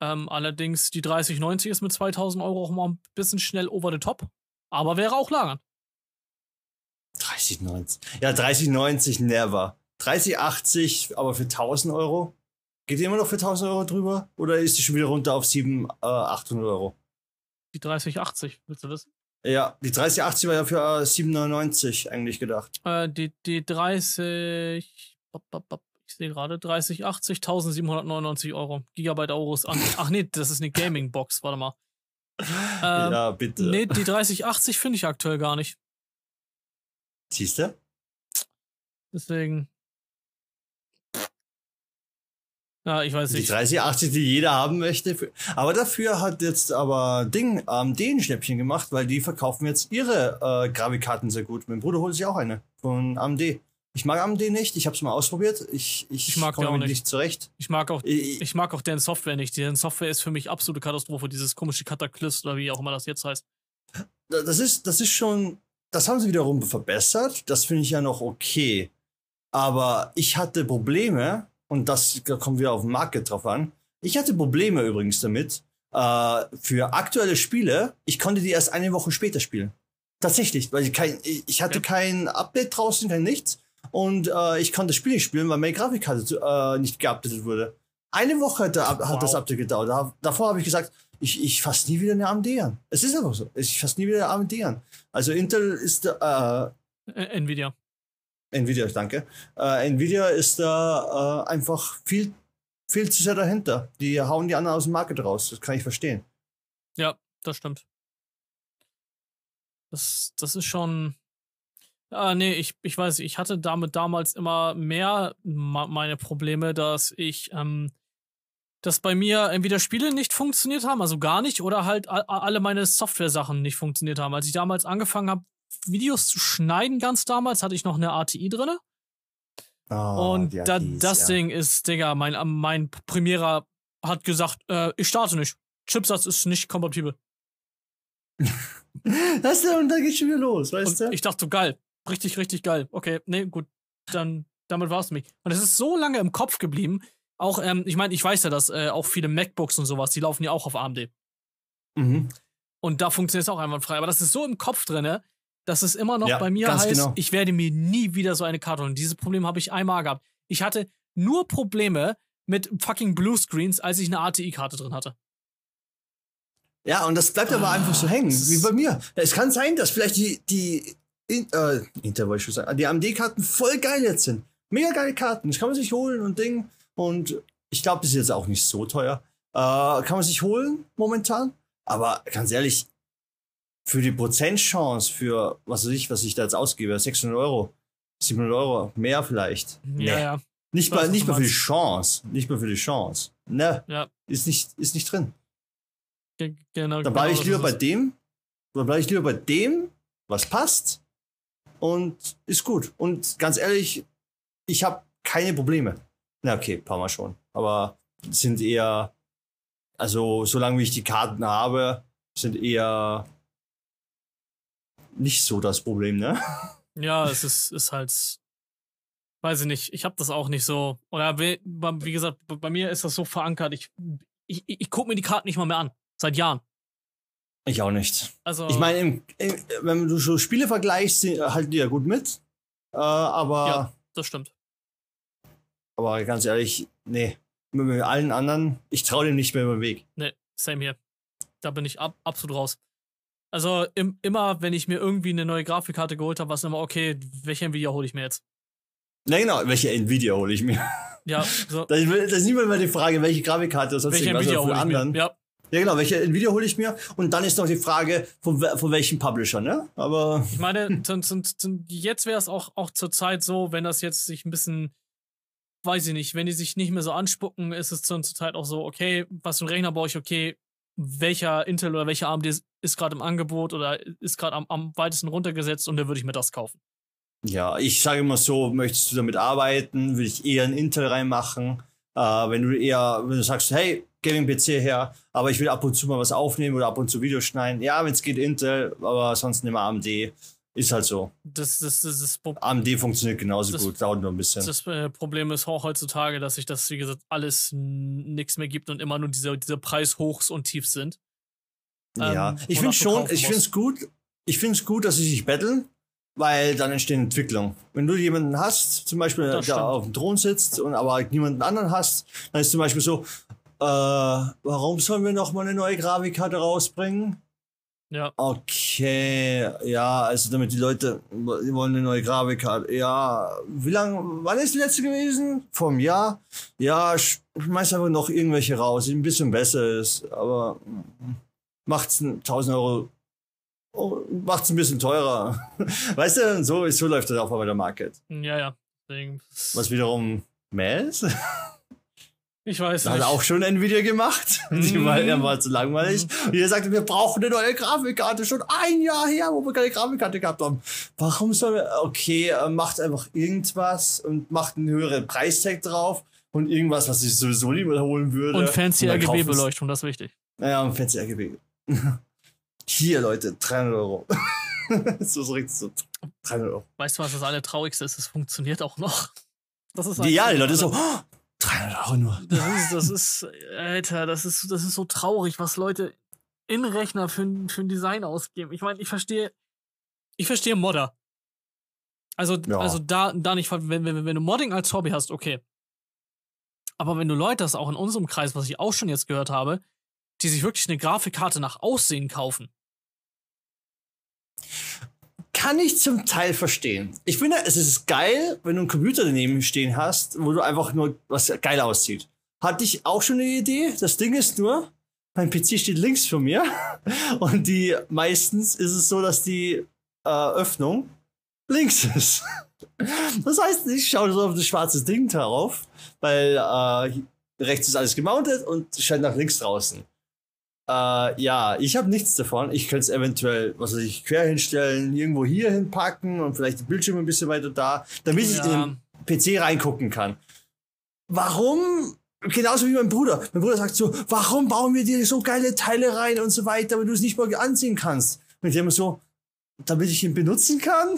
Ähm, allerdings die 3090 ist mit 2000 Euro auch mal ein bisschen schnell over the top. Aber wäre auch lagern. 3090. Ja, 3090 never. 3080, aber für 1000 Euro? Geht die immer noch für 1000 Euro drüber? Oder ist die schon wieder runter auf 700, äh, 800 Euro? Die 3080, willst du wissen? Ja, die 3080 war ja für äh, 799 eigentlich gedacht. Äh, die, die 30. bop, bop, bop, Ich sehe gerade 3080, 1799 Euro. Gigabyte Euros an. Ach nee, das ist eine Gaming-Box, warte mal. Ähm, ja, bitte. Nee, die 3080 finde ich aktuell gar nicht. Siehst du? Deswegen. Ja, ich weiß Die nicht. 3080, die jeder haben möchte. Aber dafür hat jetzt aber Ding AMD ein Schnäppchen gemacht, weil die verkaufen jetzt ihre äh, Grafikkarten sehr gut. Mein Bruder holt sich auch eine von AMD. Ich mag AMD nicht, ich habe es mal ausprobiert. Ich, ich, Ich mag komme auch nicht. nicht zurecht. Ich mag auch, Ich, ich mag auch deren Software nicht. Deren Software ist für mich absolute Katastrophe. Dieses komische Kataklysm oder wie auch immer das jetzt heißt. das ist, das ist schon, das haben sie wiederum verbessert. Das finde ich ja noch okay. Aber ich hatte Probleme, und das da kommen wir auf den Market drauf an. Ich hatte Probleme übrigens damit, äh, für aktuelle Spiele, ich konnte die erst eine Woche später spielen. Tatsächlich, weil ich kein, ich ich hatte Ja. kein Update draußen, kein nichts. Und äh, ich konnte das Spiel nicht spielen, weil meine Grafikkarte äh, nicht geupdatet wurde. Eine Woche hat, der, hat Wow. das Update gedauert. Da, davor habe ich gesagt, ich, ich fasse nie wieder eine AMD an. Es ist einfach so. Ich fasse nie wieder eine AMD an. Also Intel ist da, Äh, Nvidia. Nvidia, danke. Äh, Nvidia ist da äh, einfach viel, viel zu sehr dahinter. Die hauen die anderen aus dem Market raus. Das kann ich verstehen. Ja, das stimmt. Das, das ist schon. Ah, nee, ich, ich weiß, ich hatte damit damals immer mehr meine Probleme, dass ich, ähm, dass bei mir entweder Spiele nicht funktioniert haben, also gar nicht, oder halt alle meine Software-Sachen nicht funktioniert haben. Als ich damals angefangen habe, Videos zu schneiden, ganz damals, hatte ich noch eine ATI drinne. Oh, Und die da, ATIs, das ja. Ding ist, Digga, mein, mein Premierer hat gesagt, äh, ich starte nicht. Chipsatz ist nicht kompatibel. Das ist ja, und da geht schon wieder los, weißt Und du? ich dachte so, geil. Richtig, richtig geil. Okay, nee, gut. Dann, damit war es mich. Und es ist so lange im Kopf geblieben. Auch, ähm, ich meine, ich weiß ja, dass äh, auch viele MacBooks und sowas, die laufen ja auch auf AMD. Mhm. Und da funktioniert es auch einwandfrei. Aber das ist so im Kopf drinne, dass es immer noch Ja, bei mir heißt, genau. ich werde mir nie wieder so eine Karte holen. Dieses Problem habe ich einmal gehabt. Ich hatte nur Probleme mit fucking Bluescreens, als ich eine ATI-Karte drin hatte. Ja, und das bleibt aber Ah, einfach so hängen, wie bei mir. Es kann sein, dass vielleicht die, die, in, äh, Inter die AMD-Karten voll geil jetzt sind. Mega geile Karten. Das kann man sich holen und Ding. Und ich glaube, das ist jetzt auch nicht so teuer. Äh, kann man sich holen momentan. Aber ganz ehrlich, für die Prozentchance, für was weiß ich, was ich da jetzt ausgebe, 600 Euro, 700 Euro, mehr vielleicht. Nee. ja. Nicht mal, nicht mal für die. Chance. Nicht mal für die Chance. Ne, Ja, ist nicht, ist nicht drin. ge- genau. Dann bleibe genau ich lieber bei dem, dann bleibe ich lieber bei dem, was passt und ist gut. Und ganz ehrlich, ich habe keine Probleme. Na okay, ein paar Mal schon. Aber sind eher, also solange wie ich die Karten habe, sind eher nicht so das Problem, ne? Ja, es ist, ist halt, weiß ich nicht, ich habe das auch nicht so. Oder wie, gesagt, bei mir ist das so verankert. Ich, ich, ich gucke mir die Karten nicht mal mehr an. Seit Jahren. Ich auch nicht. Also, Ich meine, wenn du so Spiele vergleichst, halten die ja gut mit. Äh, aber, Ja. das stimmt. Aber ganz ehrlich, nee. Mit, allen anderen, ich traue dem nicht mehr über den Weg. Nee, same hier. Da bin ich ab, absolut raus. Also im, immer, wenn ich mir irgendwie eine neue Grafikkarte geholt habe, war es immer, okay, welche Nvidia hole ich mir jetzt? Na genau, welche Nvidia hole ich mir? Ja, so, Das ist, das ist mal die Frage, welche Grafikkarte oder sonst welche irgendwas, Nvidia oder von ich anderen. mir? Ja, Ja, genau, welche Nvidia hole ich mir? Und dann ist noch die Frage, von, von welchem Publisher, ne? Aber ich meine, jetzt wäre es auch, auch zur Zeit so, wenn das jetzt sich ein bisschen, weiß ich nicht, wenn die sich nicht mehr so anspucken, ist es zur Zeit auch so, okay, was für einen Rechner brauche ich, okay, welcher Intel oder welcher AMD ist, ist gerade im Angebot oder ist gerade am, am weitesten runtergesetzt und dann würde ich mir das kaufen. ja, ich sage immer so, möchtest du damit arbeiten, würde ich eher einen Intel reinmachen. Äh, wenn du eher, wenn du sagst, hey, Gaming-PC her, aber ich will ab und zu mal was aufnehmen oder ab und zu Videos schneiden. Ja, wenn es geht, Intel, aber sonst immer AMD. Ist halt so. Das, das, das, das, AMD funktioniert genauso Das- gut, dauert nur ein bisschen. das äh, Problem ist auch heutzutage, dass sich das, wie gesagt, alles nichts mehr gibt und immer nur diese, diese Preishochs und Tiefs sind. ja, ähm, ich finde schon, ich finde es gut, ich finde es gut, dass sie sich betteln, weil dann entstehen Entwicklung. Wenn du jemanden hast, zum Beispiel, Das der stimmt. auf dem Thron sitzt und aber niemanden anderen hast, dann ist zum Beispiel so, äh, warum sollen wir noch mal eine neue Grafikkarte rausbringen? Ja, Okay, ja, also damit die Leute, die wollen eine neue Grafikkarte. Ja, wie lange, wann ist die letzte gewesen? Vom Jahr? Ja, sch- schmeiß einfach noch irgendwelche raus, die ein bisschen besser ist, aber macht's ein 1000 Euro, oh, macht's ein bisschen teurer. Weißt du, so, so läuft das auch bei der Market. ja, ja. Deswegen, Was wiederum mehr ist. Ich weiß Das hat nicht. auch schon Nvidia gemacht. Die Mhm. war, er war zu langweilig. Und er sagte, wir brauchen eine neue Grafikkarte. Schon ein Jahr her, wo wir keine Grafikkarte gehabt haben. Warum sollen wir, okay, macht einfach irgendwas und macht einen höheren Preistag drauf und irgendwas, was ich sowieso nie wiederholen würde. und fancy RGB-Beleuchtung, das ist wichtig. Ja, und fancy RGB. Hier, Leute, 300 Euro. so ist richtig so. 300 Euro. Weißt du, was das allertraurigste ist? Es funktioniert auch noch. Das ist ja, die Leute so, oh, 300 Euro nur. Das ist, das ist, Alter, das ist, das ist so traurig, was Leute in Rechner für, ein- für ein Design ausgeben. Ich meine, ich verstehe, ich verstehe Modder. Also, Ja. also da, da nicht, wenn, wenn, wenn du Modding als Hobby hast, okay. Aber wenn du Leute hast, auch in unserem Kreis, was ich auch schon jetzt gehört habe, die sich wirklich eine Grafikkarte nach Aussehen kaufen. Kann ich zum Teil verstehen. Ich finde, es ist geil, wenn du einen Computer daneben stehen hast, wo du einfach nur was geil aussieht. Hatte ich auch schon eine Idee. Das Ding ist nur, mein PC steht links von mir und die meistens ist es so, dass die äh, Öffnung links ist. Das heißt, ich schaue so auf das schwarze Ding darauf, weil äh, rechts ist alles gemountet und scheint nach links draußen. Äh, ja, ich habe nichts davon. Ich könnte es eventuell, was weiß ich, quer hinstellen, irgendwo hier hinpacken und vielleicht den Bildschirm ein bisschen weiter da, damit ich Ja. in den PC reingucken kann. Warum? Genauso wie mein Bruder. Mein Bruder sagt so, warum bauen wir dir so geile Teile rein und so weiter, wenn du es nicht mal anziehen kannst? Und ich immer so, damit ich ihn benutzen kann?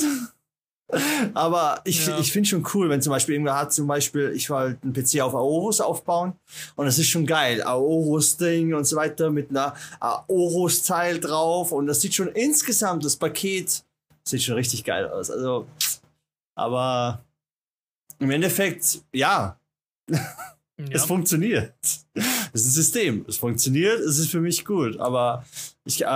Aber ich, Ja. ich finde schon cool, wenn zum Beispiel irgendwer hat, zum Beispiel, ich wollte einen PC auf Aorus aufbauen und das ist schon geil. Aorus-Ding und so weiter mit einer Aorus-Teil drauf und das sieht schon insgesamt, das Paket sieht schon richtig geil aus. Also, aber im Endeffekt, ja, es Ja. funktioniert. Es ist ein System. Es funktioniert, es ist für mich gut. Aber ich, äh,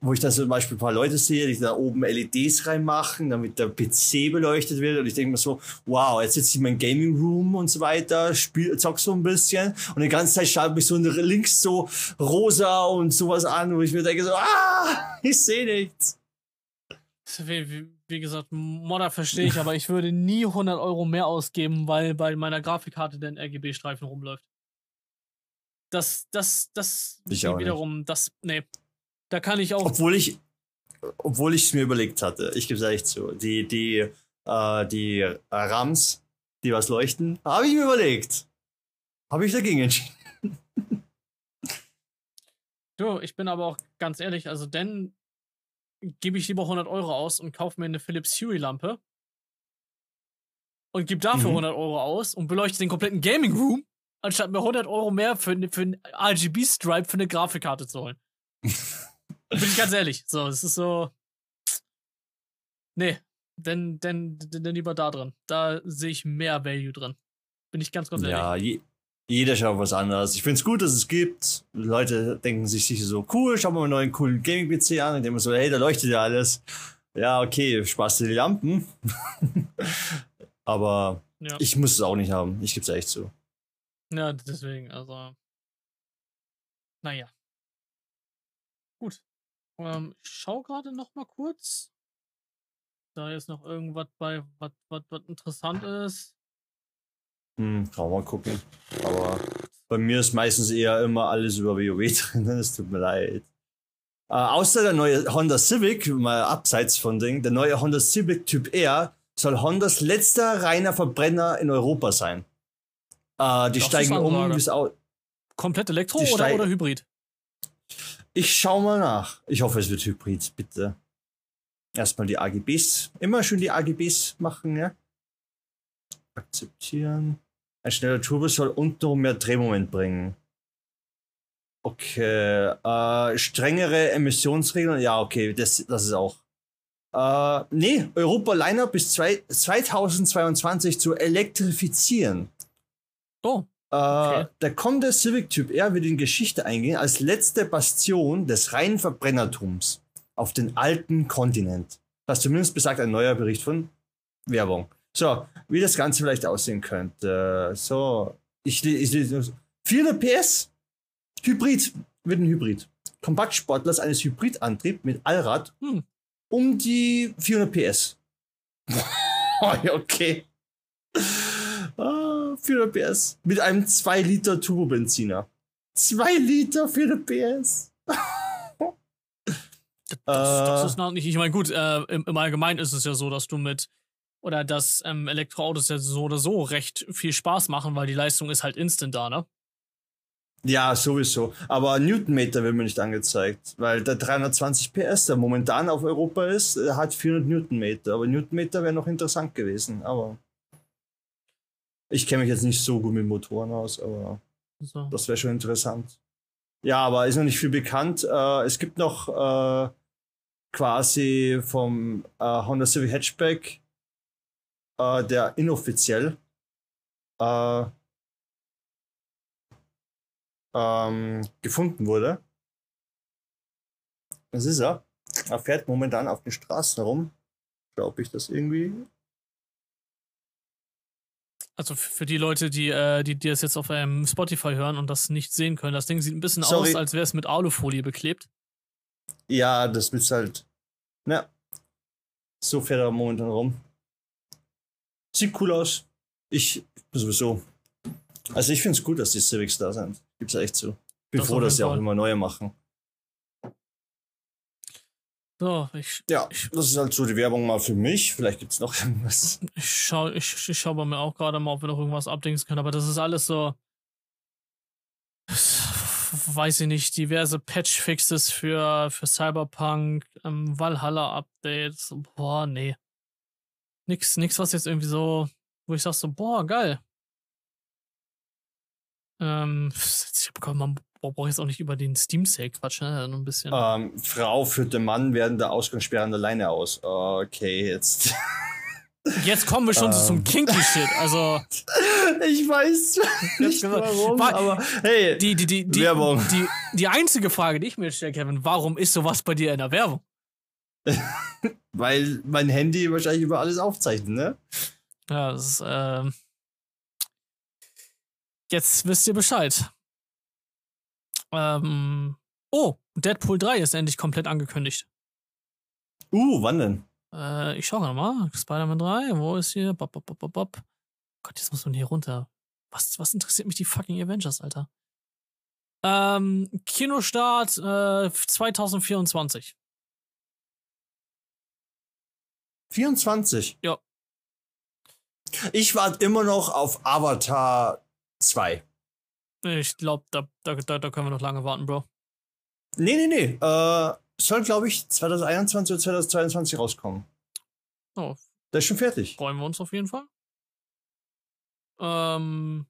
wo ich dann zum Beispiel ein paar Leute sehe, die da oben LEDs reinmachen, damit der PC beleuchtet wird. Und ich denke mir so, wow, jetzt sitze ich in meinem Gaming Room und so weiter, spiel, zock so ein bisschen. Und die ganze Zeit schaut mich so links so rosa und sowas an, wo ich mir denke so, ah, ich sehe nichts. Wie, wie, wie gesagt, Modder verstehe ich, aber ich würde nie 100 Euro mehr ausgeben, weil bei meiner Grafikkarte der RGB-Streifen rumläuft. Das, das, das Ich auch nicht. wiederum, das, nee. Da kann ich auch, Obwohl ich, obwohl ich es mir überlegt hatte. Ich gebe es ehrlich zu. Die, die, äh, die äh, Rams, die was leuchten, habe ich mir überlegt. Habe ich dagegen entschieden. Du, ich bin aber auch ganz ehrlich, also denn gebe ich lieber 100 Euro aus und kaufe mir eine Philips Hue Lampe und gebe dafür Mhm. 100 Euro aus und beleuchte den kompletten Gaming Room, anstatt mir 100 Euro mehr für, für einen RGB-Stripe für eine Grafikkarte zu holen. Bin ich ganz ehrlich. So, es ist so. Nee, denn, denn, denn lieber da drin. Da sehe ich mehr Value drin. Bin ich ganz, ganz ehrlich. Ja, je, jeder schaut was anderes. Ich finde es gut, dass es gibt. Leute denken sich sicher so, cool, schau mal einen neuen coolen Gaming-PC an. Und denken so, hey, da leuchtet ja alles. Ja, okay, Spaß die Lampen. Aber Ja. ich muss es auch nicht haben. Ich gebe es echt zu. Ja, deswegen, also. Naja. Gut. Ähm, ich schau gerade noch mal kurz. Da ist noch irgendwas bei, was interessant ist. Hm, kann man mal gucken. Aber bei mir ist meistens eher immer alles über WoW drin. Es tut mir leid. Äh, außer der neue Honda Civic, mal abseits von Ding, der neue Honda Civic Typ R soll Hondas letzter reiner Verbrenner in Europa sein. Äh, die ist steigen um, Ansage. wie's au Komplett Elektro oder, oder Hybrid? Ich schau mal nach. Ich hoffe, es wird Hybrid, bitte. Erstmal die AGBs. Immer schön die AGBs machen, ja. Akzeptieren. Ein schneller Turbo soll untenrum mehr Drehmoment bringen. Okay. Äh, strengere Emissionsregeln. Ja, okay, das, das ist auch. Äh, nee, Europa Liner bis zwei, 2022 zu elektrifizieren. Oh, Äh, Okay. Der kommende Civic Typ R wird in Geschichte eingehen als letzte Bastion des reinen Verbrennertums auf den alten Kontinent. Das zumindest besagt ein neuer Bericht von Werbung. So, wie das Ganze vielleicht aussehen könnte. So, ich, le- ich lese 400 PS, Hybrid, wird ein Hybrid. Kompaktsportler ist eines Hybridantrieb mit Allrad Hm. um die 400 PS. Okay. Ah, 400 PS. Mit einem 2 Liter Turbobenziner. 2 Liter 400 PS. das, das Äh. ist noch nicht. Ich meine, gut, äh, im, im Allgemeinen ist es ja so, dass du mit. Oder dass ähm, Elektroautos ja so oder so recht viel Spaß machen, weil die Leistung ist halt instant da, ne? Ja, sowieso. Aber Newtonmeter wird mir nicht angezeigt, weil der 320 PS, der momentan auf Europa ist, äh, hat 400 Newtonmeter. Aber Newtonmeter wäre noch interessant gewesen. Aber ich kenne mich jetzt nicht so gut mit Motoren aus, aber So. das wäre schon interessant. Ja, aber ist noch nicht viel bekannt. Äh, es gibt noch äh, quasi vom äh, Honda Civic Hatchback, äh, der inoffiziell äh, ähm, gefunden wurde. Das ist er. Er fährt momentan auf den Straßen herum. Glaube ich das irgendwie. Also für die Leute, die, äh, die, die das jetzt auf ähm, Spotify hören und das nicht sehen können, das Ding sieht ein bisschen Sorry. aus, als wäre es mit Alufolie beklebt. Ja, das wird halt. Na, so fährt er momentan rum. Sieht cool aus. Ich sowieso. Also ich finde es gut, dass die Civics da sind. Gibt's echt so. Bin Das froh, dass sie auch immer neue machen. So, ich, Ja, das ist halt so die Werbung mal für mich. Vielleicht gibt's noch irgendwas. ich schau, ich, ich schau bei mir auch gerade mal, ob wir noch irgendwas abdingsen können, aber das ist alles so. Weiß ich nicht, diverse Patch-Fixes für, für Cyberpunk, ähm, Valhalla-Updates. Boah, nee. Nix, nix, was jetzt irgendwie so, wo ich sag so, boah, geil. Ähm, ich hab, man braucht jetzt auch nicht über den Steam-Sale quatschen, ne? Ein bisschen. Ähm, Frau führt den Mann während der Ausgangssperre alleine aus. Okay, jetzt. Jetzt kommen wir schon so zum ähm. Kinky-Shit. Also, ich weiß nicht warum, War- aber hey, die, die, die, die, Werbung. Die, die einzige Frage, die ich mir stelle, Kevin, warum ist sowas bei dir in der Werbung? weil mein Handy wahrscheinlich über alles aufzeichnet, ne? Ja, das ist, ähm. Jetzt wisst ihr Bescheid. Ähm. Oh, Deadpool 3 ist endlich komplett angekündigt. Uh, wann denn? Äh, ich schau gerade mal. Spider-Man 3, wo ist hier? Bop, bop, bop, bop, bop. Gott, jetzt muss man hier runter. Was, was interessiert mich die fucking Avengers, Alter? Ähm, Kinostart äh, 2024. 24? Ja. Ich warte immer noch auf Avatar 2. Ich glaube, da, da, da, können wir noch lange warten, Bro. Nee, nee, nee. Äh, soll, glaube ich, 2021 oder 2022 rauskommen. Oh, Der ist schon fertig. freuen wir uns auf jeden Fall. Ähm,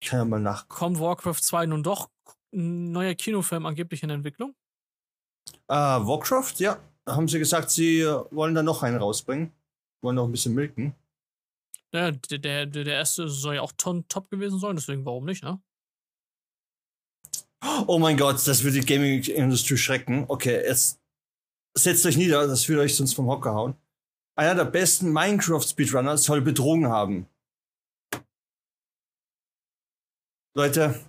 Ich kann ja mal nach. kommt Warcraft 2 nun doch ein neuer Kinofilm angeblich in Entwicklung? Äh, Warcraft, ja. Haben sie gesagt, sie äh, wollen da noch einen rausbringen. Wollen noch ein bisschen milken. Ja, der, der, der erste soll ja auch ton top gewesen sein, deswegen warum nicht, ne? Oh mein Gott, das würde die Gaming-Industrie schrecken. Okay, jetzt setzt euch nieder, das würde euch sonst vom Hocker hauen. Einer der besten Minecraft-Speedrunner soll betrogen haben. Leute,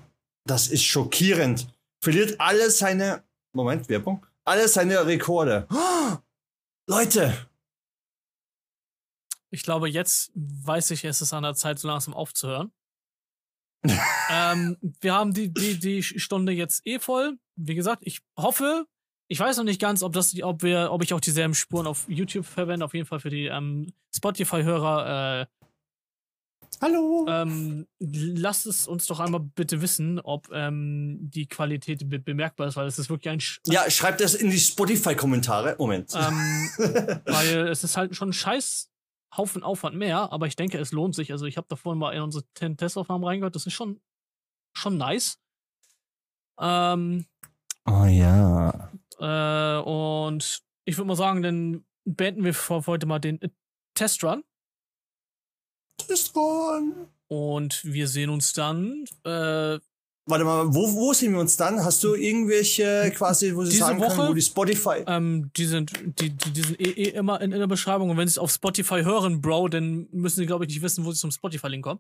das ist schockierend. Verliert alle seine. Moment, Werbung. Alle seine Rekorde. Leute, Ich glaube, jetzt weiß ich, es ist an der Zeit, so langsam aufzuhören. ähm, wir haben die, die, die Stunde jetzt eh voll. Wie gesagt, ich hoffe, ich weiß noch nicht ganz, ob das, ob wir, ob ich auch dieselben Spuren auf YouTube verwende. Auf jeden Fall für die ähm, Spotify-Hörer. Äh, hallo. ähm, lasst es uns doch einmal bitte wissen, ob ähm, die Qualität be bemerkbar ist, weil es ist wirklich ein, Sch Ja, schreibt das in die Spotify-Kommentare. Moment. ähm, weil es ist halt schon ein scheiß Haufen Aufwand mehr, aber ich denke, es lohnt sich. Also ich habe da vorhin mal in unsere Testaufnahmen reingehört, das ist schon, schon nice. Ähm, oh ja. äh, und ich würde mal sagen, dann beenden wir für heute mal den äh, Testrun Ron. und wir sehen uns dann äh, Warte mal, wo, wo sehen wir uns dann? Hast du irgendwelche quasi, wo sie sagen können, Woche? wo die Spotify. Ähm, die sind, die, die, die sind eh, eh immer in, in der Beschreibung. Und wenn sie es auf Spotify hören, Bro, dann müssen sie, glaube ich, nicht wissen, wo sie zum Spotify-Link kommen.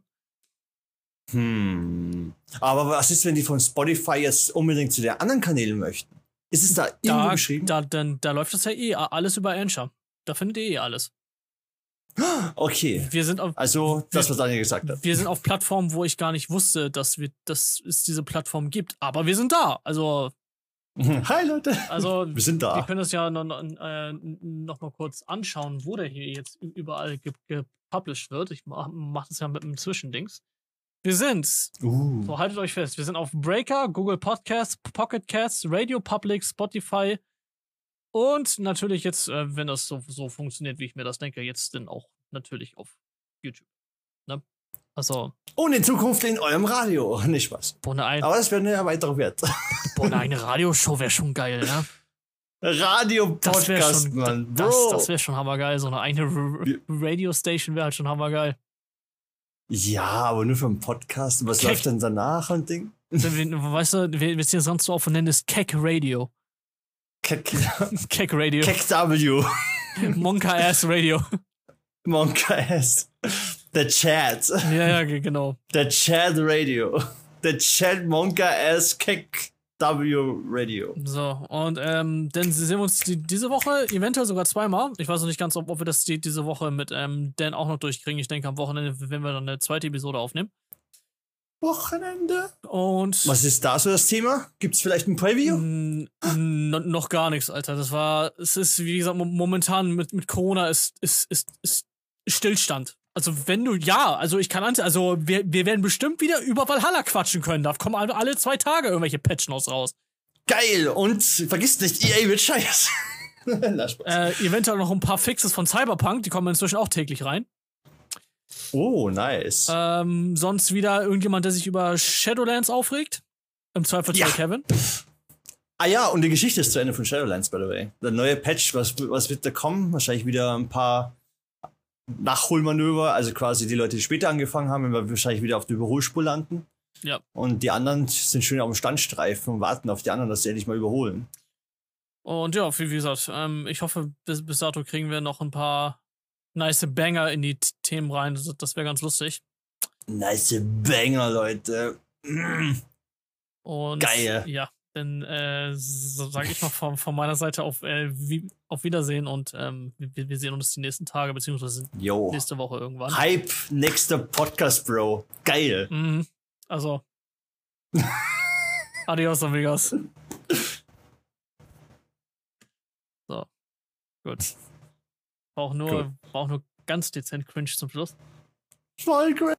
Hm. Aber was ist, wenn die von Spotify jetzt unbedingt zu den anderen Kanälen möchten? Ist es da irgendwo Da, geschrieben? da, dann, da läuft das ja eh alles über Anchor. Da findet ihr eh alles. Okay. Wir sind auf, Also, das, was Daniel gesagt hat. wir sind auf Plattformen, wo ich gar nicht wusste, dass, wir, dass es diese Plattform gibt. Aber wir sind da. Also, Hi, Leute. also Wir sind wir da. können das ja noch, noch, äh, mal kurz anschauen, wo der hier jetzt überall ge gepublished wird. Ich mache mach das ja mit einem Zwischendings. Wir sind Uh. So, haltet euch fest. Wir sind auf Breaker, Google Podcasts, Pocket Casts, Radio Public, Spotify und natürlich jetzt, äh, wenn das so, so funktioniert, wie ich mir das denke, jetzt dann auch natürlich auf YouTube. Ne? Also, Und in Zukunft in eurem Radio. Nicht eine, ein, Aber das wäre eine weitere Wert. boah, eine Radioshow wäre schon geil, ne? Das wäre Radio-Podcast, schon, Mann. das, Bro. das wäre schon hammergeil. So eine Wir- Radio-Station wäre halt schon hammergeil. ja, aber nur für einen Podcast. Was Keck. läuft denn danach und Ding? Weißt du, wir wir es hier sonst so oft nennen, ist Keck Radio. Keck, Keck Radio. Keck W. Monka Ass Radio. Monka S. The Chat. ja, ja, ge- genau. The Chat Radio. The Chat Monka S. Keck W Radio. So, und ähm, dann sehen wir uns die, diese Woche eventuell sogar zweimal. Ich weiß noch nicht ganz, ob, ob wir das die, diese Woche mit ähm, Dan auch noch durchkriegen. Ich denke, am Wochenende, wenn wir dann eine zweite Episode aufnehmen. Wochenende. Und Was ist da so das Thema? Gibt's vielleicht ein Preview? noch gar nichts, Alter. Das war, es ist, wie gesagt, mo- momentan mit, mit Corona ist, ist, ist, ist Stillstand. Also wenn du, ja, also ich kann, also wir, wir werden bestimmt wieder über Valhalla quatschen können. Da kommen alle, alle zwei Tage irgendwelche Patch-Notes raus. Geil. Und vergiss nicht, EA wird scheiße. Äh, eventuell noch ein paar Fixes von Cyberpunk, die kommen inzwischen auch täglich rein. Oh, nice. Ähm, sonst wieder irgendjemand, der sich über Shadowlands aufregt. Im Zweifelsfall Ja. Kevin. Ah ja, und die Geschichte ist zu Ende von Shadowlands, by the way. Der neue Patch, was, was wird da kommen? Wahrscheinlich wieder ein paar Nachholmanöver, also quasi die Leute, die später angefangen haben, wir wahrscheinlich wieder auf der Überholspur landen. Ja. Und die anderen sind schön auf dem Standstreifen und warten auf die anderen, dass sie endlich mal überholen. Und ja, wie, wie gesagt, ähm, ich hoffe, bis, bis dato kriegen wir noch ein paar nice Banger in die Themen rein. Das, das wäre ganz lustig. Nice Banger, Leute. Mm. Und Geil. ja, dann äh, so sage ich mal von, von meiner Seite auf, äh, wie, auf Wiedersehen und ähm, wir, wir sehen uns die nächsten Tage, beziehungsweise Yo. nächste Woche irgendwann. Hype, nächster Podcast, Bro. Geil. Mhm. Also. Adios, amigos. So. Gut. Brauch nur, Cool. brauch nur ganz dezent cringe zum Schluss. Voll great.